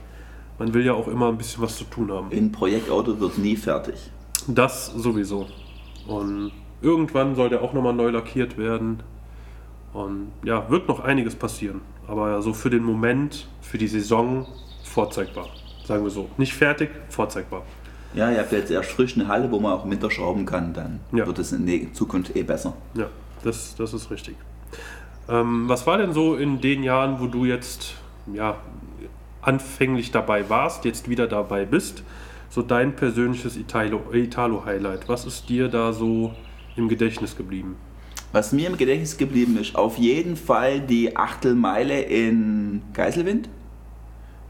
Man will ja auch immer ein bisschen was zu tun haben. Ein Projektauto wird nie fertig. Das sowieso. Und irgendwann soll der auch nochmal neu lackiert werden. Und ja, wird noch einiges passieren. Aber so für den Moment, für die Saison vorzeigbar. Sagen wir so. Nicht fertig, vorzeigbar. Ja, ihr habt jetzt erst frisch eine Halle, wo man auch im Winter schrauben kann. Dann Ja. wird es in der Zukunft eh besser. Ja, das, das ist richtig. Ähm, was war denn so in den Jahren, wo du jetzt ja, anfänglich dabei warst, jetzt wieder dabei bist, so dein persönliches Italo- Italo-Highlight? Was ist dir da so im Gedächtnis geblieben? Was mir im Gedächtnis geblieben ist, auf jeden Fall die Achtelmeile in Geiselwind.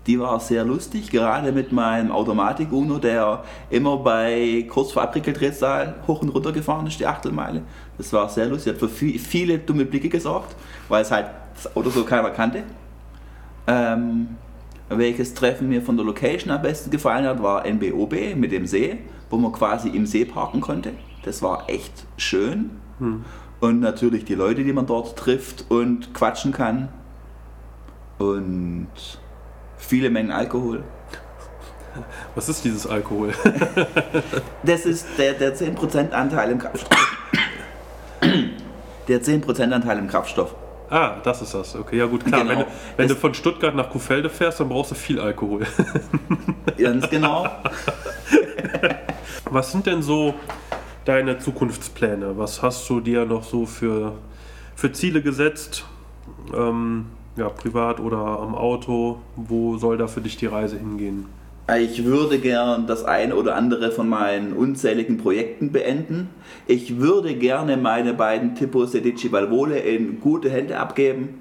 Die war sehr lustig, gerade mit meinem Automatik-Uno, der immer bei kurz vor Abwickeldrehzahl hoch und runter gefahren ist, die Achtelmeile. Das war sehr lustig, hat für vi- viele dumme Blicke gesorgt, weil es halt das Auto so keiner kannte. Ähm, welches Treffen mir von der Location am besten gefallen hat, war NBOB mit dem See, wo man quasi im See parken konnte. Das war echt schön. Und natürlich die Leute, die man dort trifft und quatschen kann. Und viele Mengen Alkohol. Was ist dieses Alkohol? Das ist der, der 10% Anteil im Kraftstoff. Der 10% Anteil im Kraftstoff. Ah, das ist das. Okay, ja gut, klar. Genau. Wenn, du, wenn du von Stuttgart nach Kuhfelde fährst, dann brauchst du viel Alkohol. Ganz genau. Was sind denn so deine Zukunftspläne? Was hast du dir noch so für, für Ziele gesetzt? Ähm, ja, privat oder am Auto? Wo soll da für dich die Reise hingehen? Ich würde gern das eine oder andere von meinen unzähligen Projekten beenden. Ich würde gerne meine beiden Tipo Sedici Valvole in gute Hände abgeben,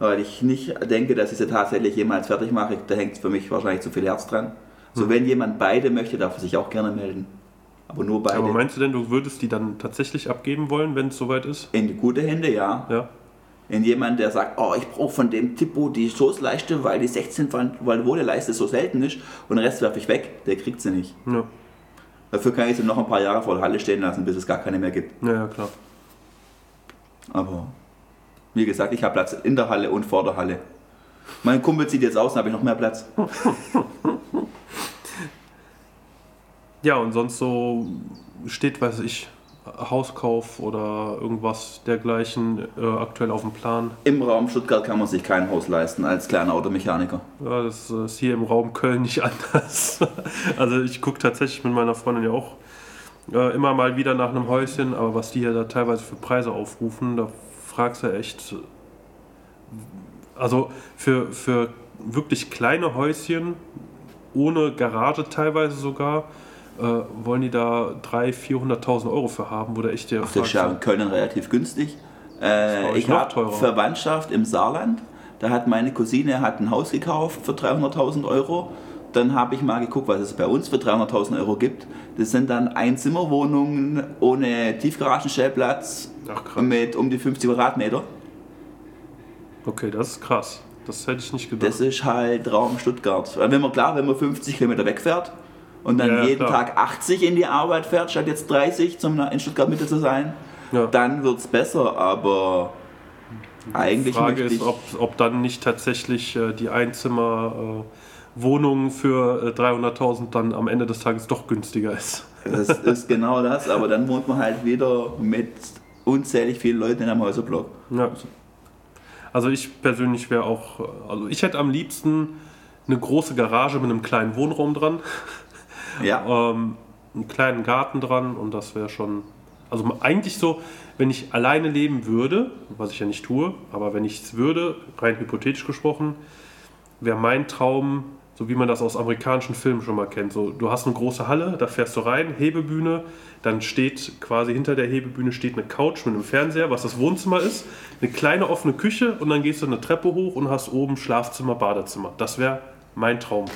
weil ich nicht denke, dass ich sie tatsächlich jemals fertig mache. Da hängt für mich wahrscheinlich zu viel Herz dran. So, wenn jemand beide möchte, darf er sich auch gerne melden. Aber nur beide. Aber meinst du denn, du würdest die dann tatsächlich abgeben wollen, wenn es soweit ist? in gute Hände, ja. Ja. In jemand, der sagt, oh, ich brauche von dem Tipo die Stoßleiste, weil die 16 Valvole-Leiste so selten ist und den Rest werfe ich weg, der kriegt sie nicht. Ja, Dafür kann ich sie noch ein paar Jahre vor der Halle stehen lassen, bis es gar keine mehr gibt. ja, klar. Aber wie gesagt, ich habe Platz in der Halle und vor der Halle. Mein Kumpel zieht jetzt aus, dann habe ich noch mehr Platz. Ja, und sonst so steht, weiß ich, Hauskauf oder irgendwas dergleichen äh, aktuell auf dem Plan. Im Raum Stuttgart kann man sich kein Haus leisten als kleiner Automechaniker. Ja, das äh, ist hier im Raum Köln nicht anders. Also ich gucke tatsächlich mit meiner Freundin ja auch äh, immer mal wieder nach einem Häuschen, aber was die ja da teilweise für Preise aufrufen, da fragst du echt. Also für, für wirklich kleine Häuschen, ohne Garage teilweise sogar, äh, wollen die da 300.000, 400.000 Euro für haben, wo du echt dir Das ist ja in Köln relativ günstig. Äh, ich habe. Verwandtschaft im Saarland. Da hat meine Cousine hat ein Haus gekauft für 300.000 Euro. Dann habe ich mal geguckt, was es bei uns für 300.000 Euro gibt. Das sind dann Einzimmerwohnungen ohne Tiefgaragenstellplatz Ach mit um die 50 Quadratmeter. Okay, das ist krass. Das hätte ich nicht gedacht. Das ist halt Raum Stuttgart. Wenn man klar, wenn man 50 Kilometer wegfährt und dann Ja, jeden klar. Tag 80 in die Arbeit fährt, statt jetzt 30 zum in Stuttgart Mitte zu sein, Ja. dann wird es besser. Aber eigentlich Die Frage ist, ob, ob dann nicht tatsächlich äh, die Einzimmer äh, Wohnung für äh, 300.000 dann am Ende des Tages doch günstiger ist. Das ist genau das, aber dann wohnt man halt wieder mit unzählig vielen Leuten in einem Häuserblock. Ja. Also ich persönlich wäre auch, äh, also ich hätte am liebsten eine große Garage mit einem kleinen Wohnraum dran, Ja, ähm, einen kleinen Garten dran und das wäre schon, also eigentlich so, wenn ich alleine leben würde, was ich ja nicht tue, aber wenn ich es würde, rein hypothetisch gesprochen, wäre mein Traum, so wie man das aus amerikanischen Filmen schon mal kennt. So, du hast eine große Halle, da fährst du rein, Hebebühne, dann steht quasi hinter der Hebebühne steht eine Couch mit einem Fernseher, was das Wohnzimmer ist, eine kleine offene Küche und dann gehst du eine Treppe hoch und hast oben Schlafzimmer, Badezimmer. Das wäre mein Traum.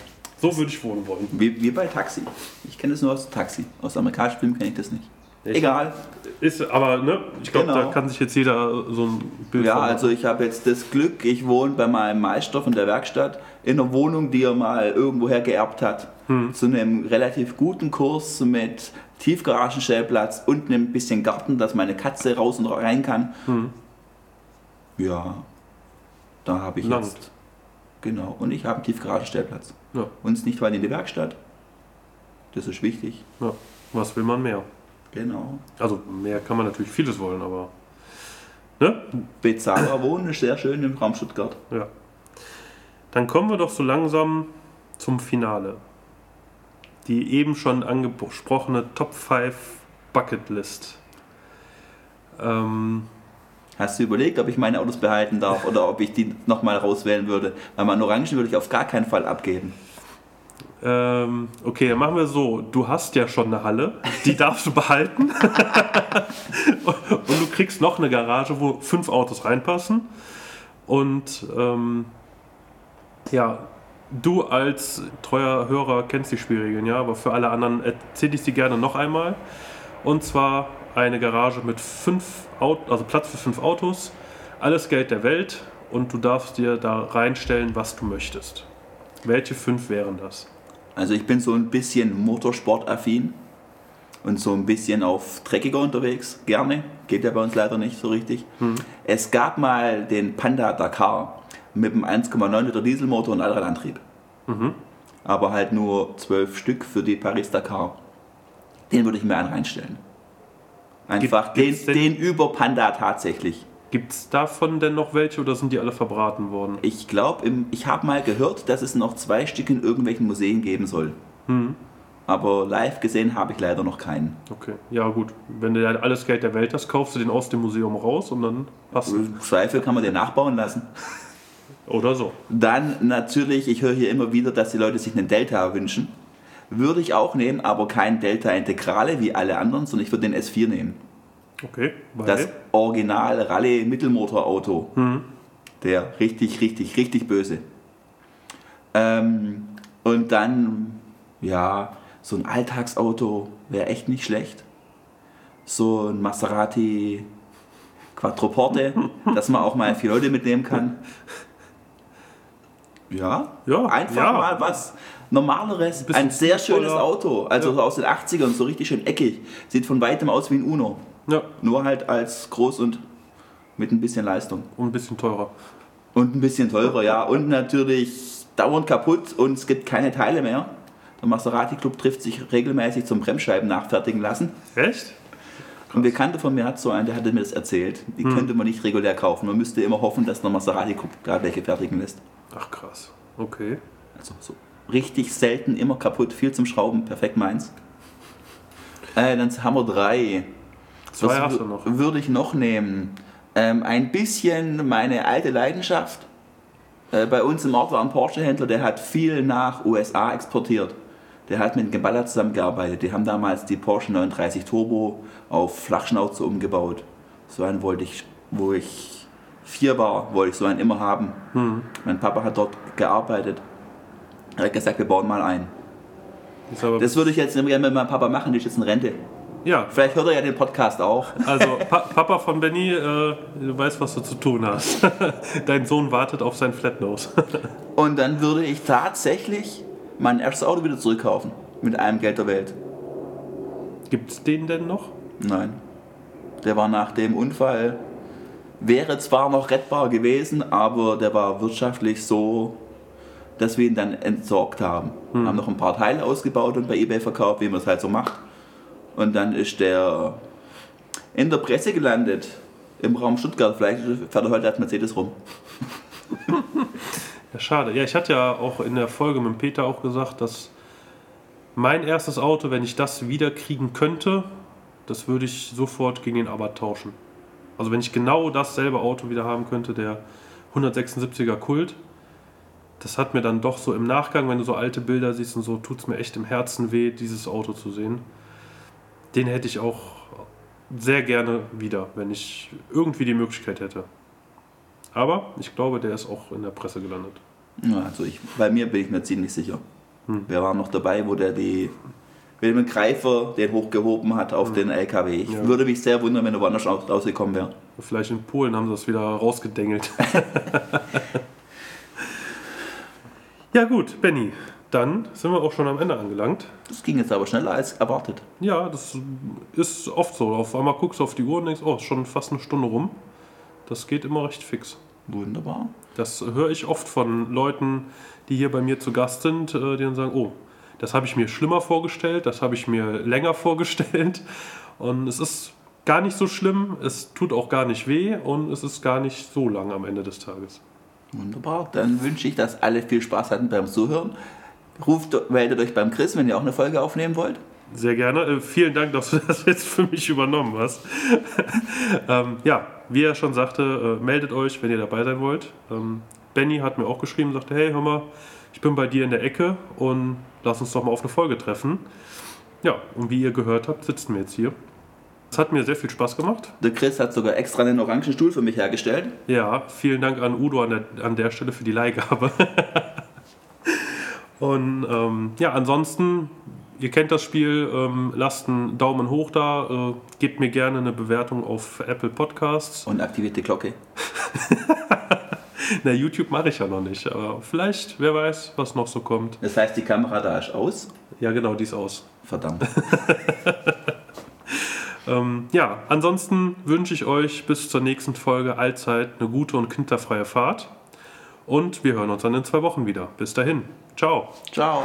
So würde ich wohnen wollen. wie, wie bei Taxi. Ich kenne das nur aus Taxi. Aus amerikanischen Filmen kenne ich das nicht. Ich- Egal. Ist, aber ne, ich glaube, Genau. da kann sich jetzt jeder so ein Bild Ja, also ich habe jetzt das Glück, ich wohne bei meinem Meister von der Werkstatt in einer Wohnung, die er mal irgendwoher geerbt hat. Zu einem relativ guten Kurs mit Tiefgaragenstellplatz und einem bisschen Garten, dass meine Katze raus und rein kann. Ja, da habe ich Langt. jetzt Genau. Und ich habe einen Tiefgaragenstellplatz. Ja. Uns nicht weit in die Werkstatt. Das ist wichtig. ja. Was will man mehr? Genau. Also mehr kann man natürlich vieles wollen, aber. Ne? Bezahlbar wohnen ist sehr schön im Raum Stuttgart. Ja. Dann kommen wir doch so langsam zum Finale. Die eben schon angesprochene Top 5 Bucket List. Ähm, Hast du überlegt, ob ich meine Autos behalten darf oder ob ich die nochmal rauswählen würde? Weil meinen Orangen würde ich auf gar keinen Fall abgeben. ähm, okay, dann machen wir so. Du hast ja schon eine Halle, die darfst du behalten. Und du kriegst noch eine Garage, wo fünf Autos reinpassen. Und ähm, ja, du als treuer Hörer kennst die Spielregeln, ja, aber für alle anderen erzähle ich sie gerne noch einmal. Und zwar eine Garage mit fünf Autos, also Platz für fünf Autos, alles Geld der Welt und du darfst dir da reinstellen, was du möchtest. Welche fünf wären das? Also ich bin so ein bisschen motorsportaffin und so ein bisschen auf dreckiger unterwegs, gerne. Geht ja bei uns leider nicht so richtig. Es gab mal den Panda Dakar mit einem 1,9 Liter Dieselmotor und Allradantrieb. Aber halt nur zwölf Stück für die Paris Dakar. Den würde ich mir einen reinstellen. Einfach Gibt- den, den über Panda tatsächlich. Gibt es davon denn noch welche oder sind die alle verbraten worden? Ich glaube, ich habe mal gehört, dass es noch zwei Stück in irgendwelchen Museen geben soll. Aber live gesehen habe ich leider noch keinen. Okay, ja gut. Wenn du ja alles Geld der Welt hast, kaufst du den aus dem Museum raus und dann passt Im Zweifel kann man den nachbauen lassen. Oder so. Dann natürlich, ich höre hier immer wieder, dass die Leute sich einen Delta wünschen. Würde ich auch nehmen, aber kein Delta Integrale wie alle anderen, sondern ich würde den S4 nehmen. Okay, weil Das Original Rallye Mittelmotorauto. Der richtig, richtig, richtig böse. Ähm, und dann, ja, so ein Alltagsauto wäre echt nicht schlecht. So ein Maserati Quattroporte, dass man auch mal vier Leute mitnehmen kann. Ja, Ja, einfach ja. mal was Normaleres. Bisschen Ein sehr schönes. Auto, also Ja. aus den 80ern, so richtig schön eckig. Sieht von weitem aus wie ein Uno. ja, Nur halt als groß und mit ein bisschen Leistung. und ein bisschen teurer. Und ein bisschen teurer, ja. Und natürlich dauernd kaputt und es gibt keine Teile mehr. Der Maserati Club trifft sich regelmäßig zum Bremsscheiben nachfertigen lassen. Echt? Ein Bekannter von mir hat so einen, der hatte mir das erzählt. Die könnte man nicht regulär kaufen. Man müsste immer hoffen, dass der Maserati Club gerade welche fertigen lässt. Ach krass. Okay. Also so richtig selten, immer kaputt, viel zum Schrauben, perfekt meins. Äh, dann haben wir drei. Zwei Was hast du noch. Würde ich noch nehmen. Ähm, ein bisschen meine alte Leidenschaft. Äh, bei uns im Ort war ein Porsche-Händler, der hat viel nach USA exportiert. Der hat mit Geballa zusammengearbeitet. Die haben damals die Porsche 930 Turbo auf Flachschnauze umgebaut. So einen wollte ich, wo ich vier war, wollte ich so einen immer haben. Hm. Mein Papa hat dort gearbeitet. Er hat gesagt, wir bauen mal ein. Aber, Das würde ich jetzt gerne mit meinem Papa machen, die ist jetzt in Rente. ja, Vielleicht hört er ja den Podcast auch. also pa Papa von Benny, äh, du weißt, was du zu tun hast. Dein Sohn wartet auf sein Flatnose. Und dann würde ich tatsächlich mein erstes Auto wieder zurückkaufen. Mit allem Geld der Welt. Gibt's den denn noch? Nein. Der war nach dem Unfall, wäre zwar noch rettbar gewesen, aber der war wirtschaftlich so, dass wir ihn dann entsorgt haben. Haben noch ein paar Teile ausgebaut und bei eBay verkauft, wie man es halt so macht. Und dann ist der in der Presse gelandet, im Raum Stuttgart. Vielleicht fährt er heute als Mercedes rum. Ja, schade. Ja, ich hatte ja auch in der Folge mit Peter auch gesagt, dass mein erstes Auto, wenn ich das wieder kriegen könnte, das würde ich sofort gegen den Abarth tauschen. Also wenn ich genau dasselbe Auto wieder haben könnte, der 176er Kult, das hat mir dann doch so im Nachgang, wenn du so alte Bilder siehst und so, tut es mir echt im Herzen weh, dieses Auto zu sehen. Den hätte ich auch sehr gerne wieder, wenn ich irgendwie die Möglichkeit hätte. Aber ich glaube, der ist auch in der Presse gelandet. Ja, also ich, bei mir bin ich mir ziemlich sicher. Wir waren noch dabei, wo der die dem Greifer den hochgehoben hat auf den LKW. Ich Ja. würde mich sehr wundern, wenn er woanders raus- rausgekommen wäre. Vielleicht in Polen haben sie das wieder rausgedengelt. ja gut, Benny, dann sind wir auch schon am Ende angelangt. Das ging jetzt aber schneller als erwartet. Ja, das ist oft so. Auf einmal guckst du auf die Uhr und denkst, oh, ist schon fast eine Stunde rum. Das geht immer recht fix. Wunderbar. Das höre ich oft von Leuten, die hier bei mir zu Gast sind, äh, die dann sagen, oh, das habe ich mir schlimmer vorgestellt, das habe ich mir länger vorgestellt. Und es ist gar nicht so schlimm, es tut auch gar nicht weh und es ist gar nicht so lang am Ende des Tages. Wunderbar. Dann wünsche ich, dass alle viel Spaß hatten beim Zuhören. Ruft, meldet euch beim Chris, wenn ihr auch eine Folge aufnehmen wollt. Sehr gerne. Äh, vielen Dank, dass du das jetzt für mich übernommen hast. ähm, ja, wie er schon sagte, äh, meldet euch, wenn ihr dabei sein wollt. Ähm, Benny hat mir auch geschrieben, sagte, hey, hör mal, ich bin bei dir in der Ecke und lass uns doch mal auf eine Folge treffen. Ja, und wie ihr gehört habt, sitzen wir jetzt hier. Es hat mir sehr viel Spaß gemacht. Der Chris hat sogar extra einen orangen Stuhl für mich hergestellt. Ja, vielen Dank an Udo an der, an der Stelle für die Leihgabe. und ähm, ja, ansonsten, ihr kennt das Spiel, ähm, lasst einen Daumen hoch da, äh, gebt mir gerne eine Bewertung auf Apple Podcasts. Und aktiviert die Glocke. Na, YouTube mache ich ja noch nicht, aber vielleicht, wer weiß, was noch so kommt. Das heißt, die Kamera da ist aus? Ja, genau, die ist aus. Verdammt. ähm, ja, ansonsten wünsche ich euch bis zur nächsten Folge allzeit eine gute und kinderfreie Fahrt. Und wir hören uns dann in zwei Wochen wieder. Bis dahin. Ciao. Ciao.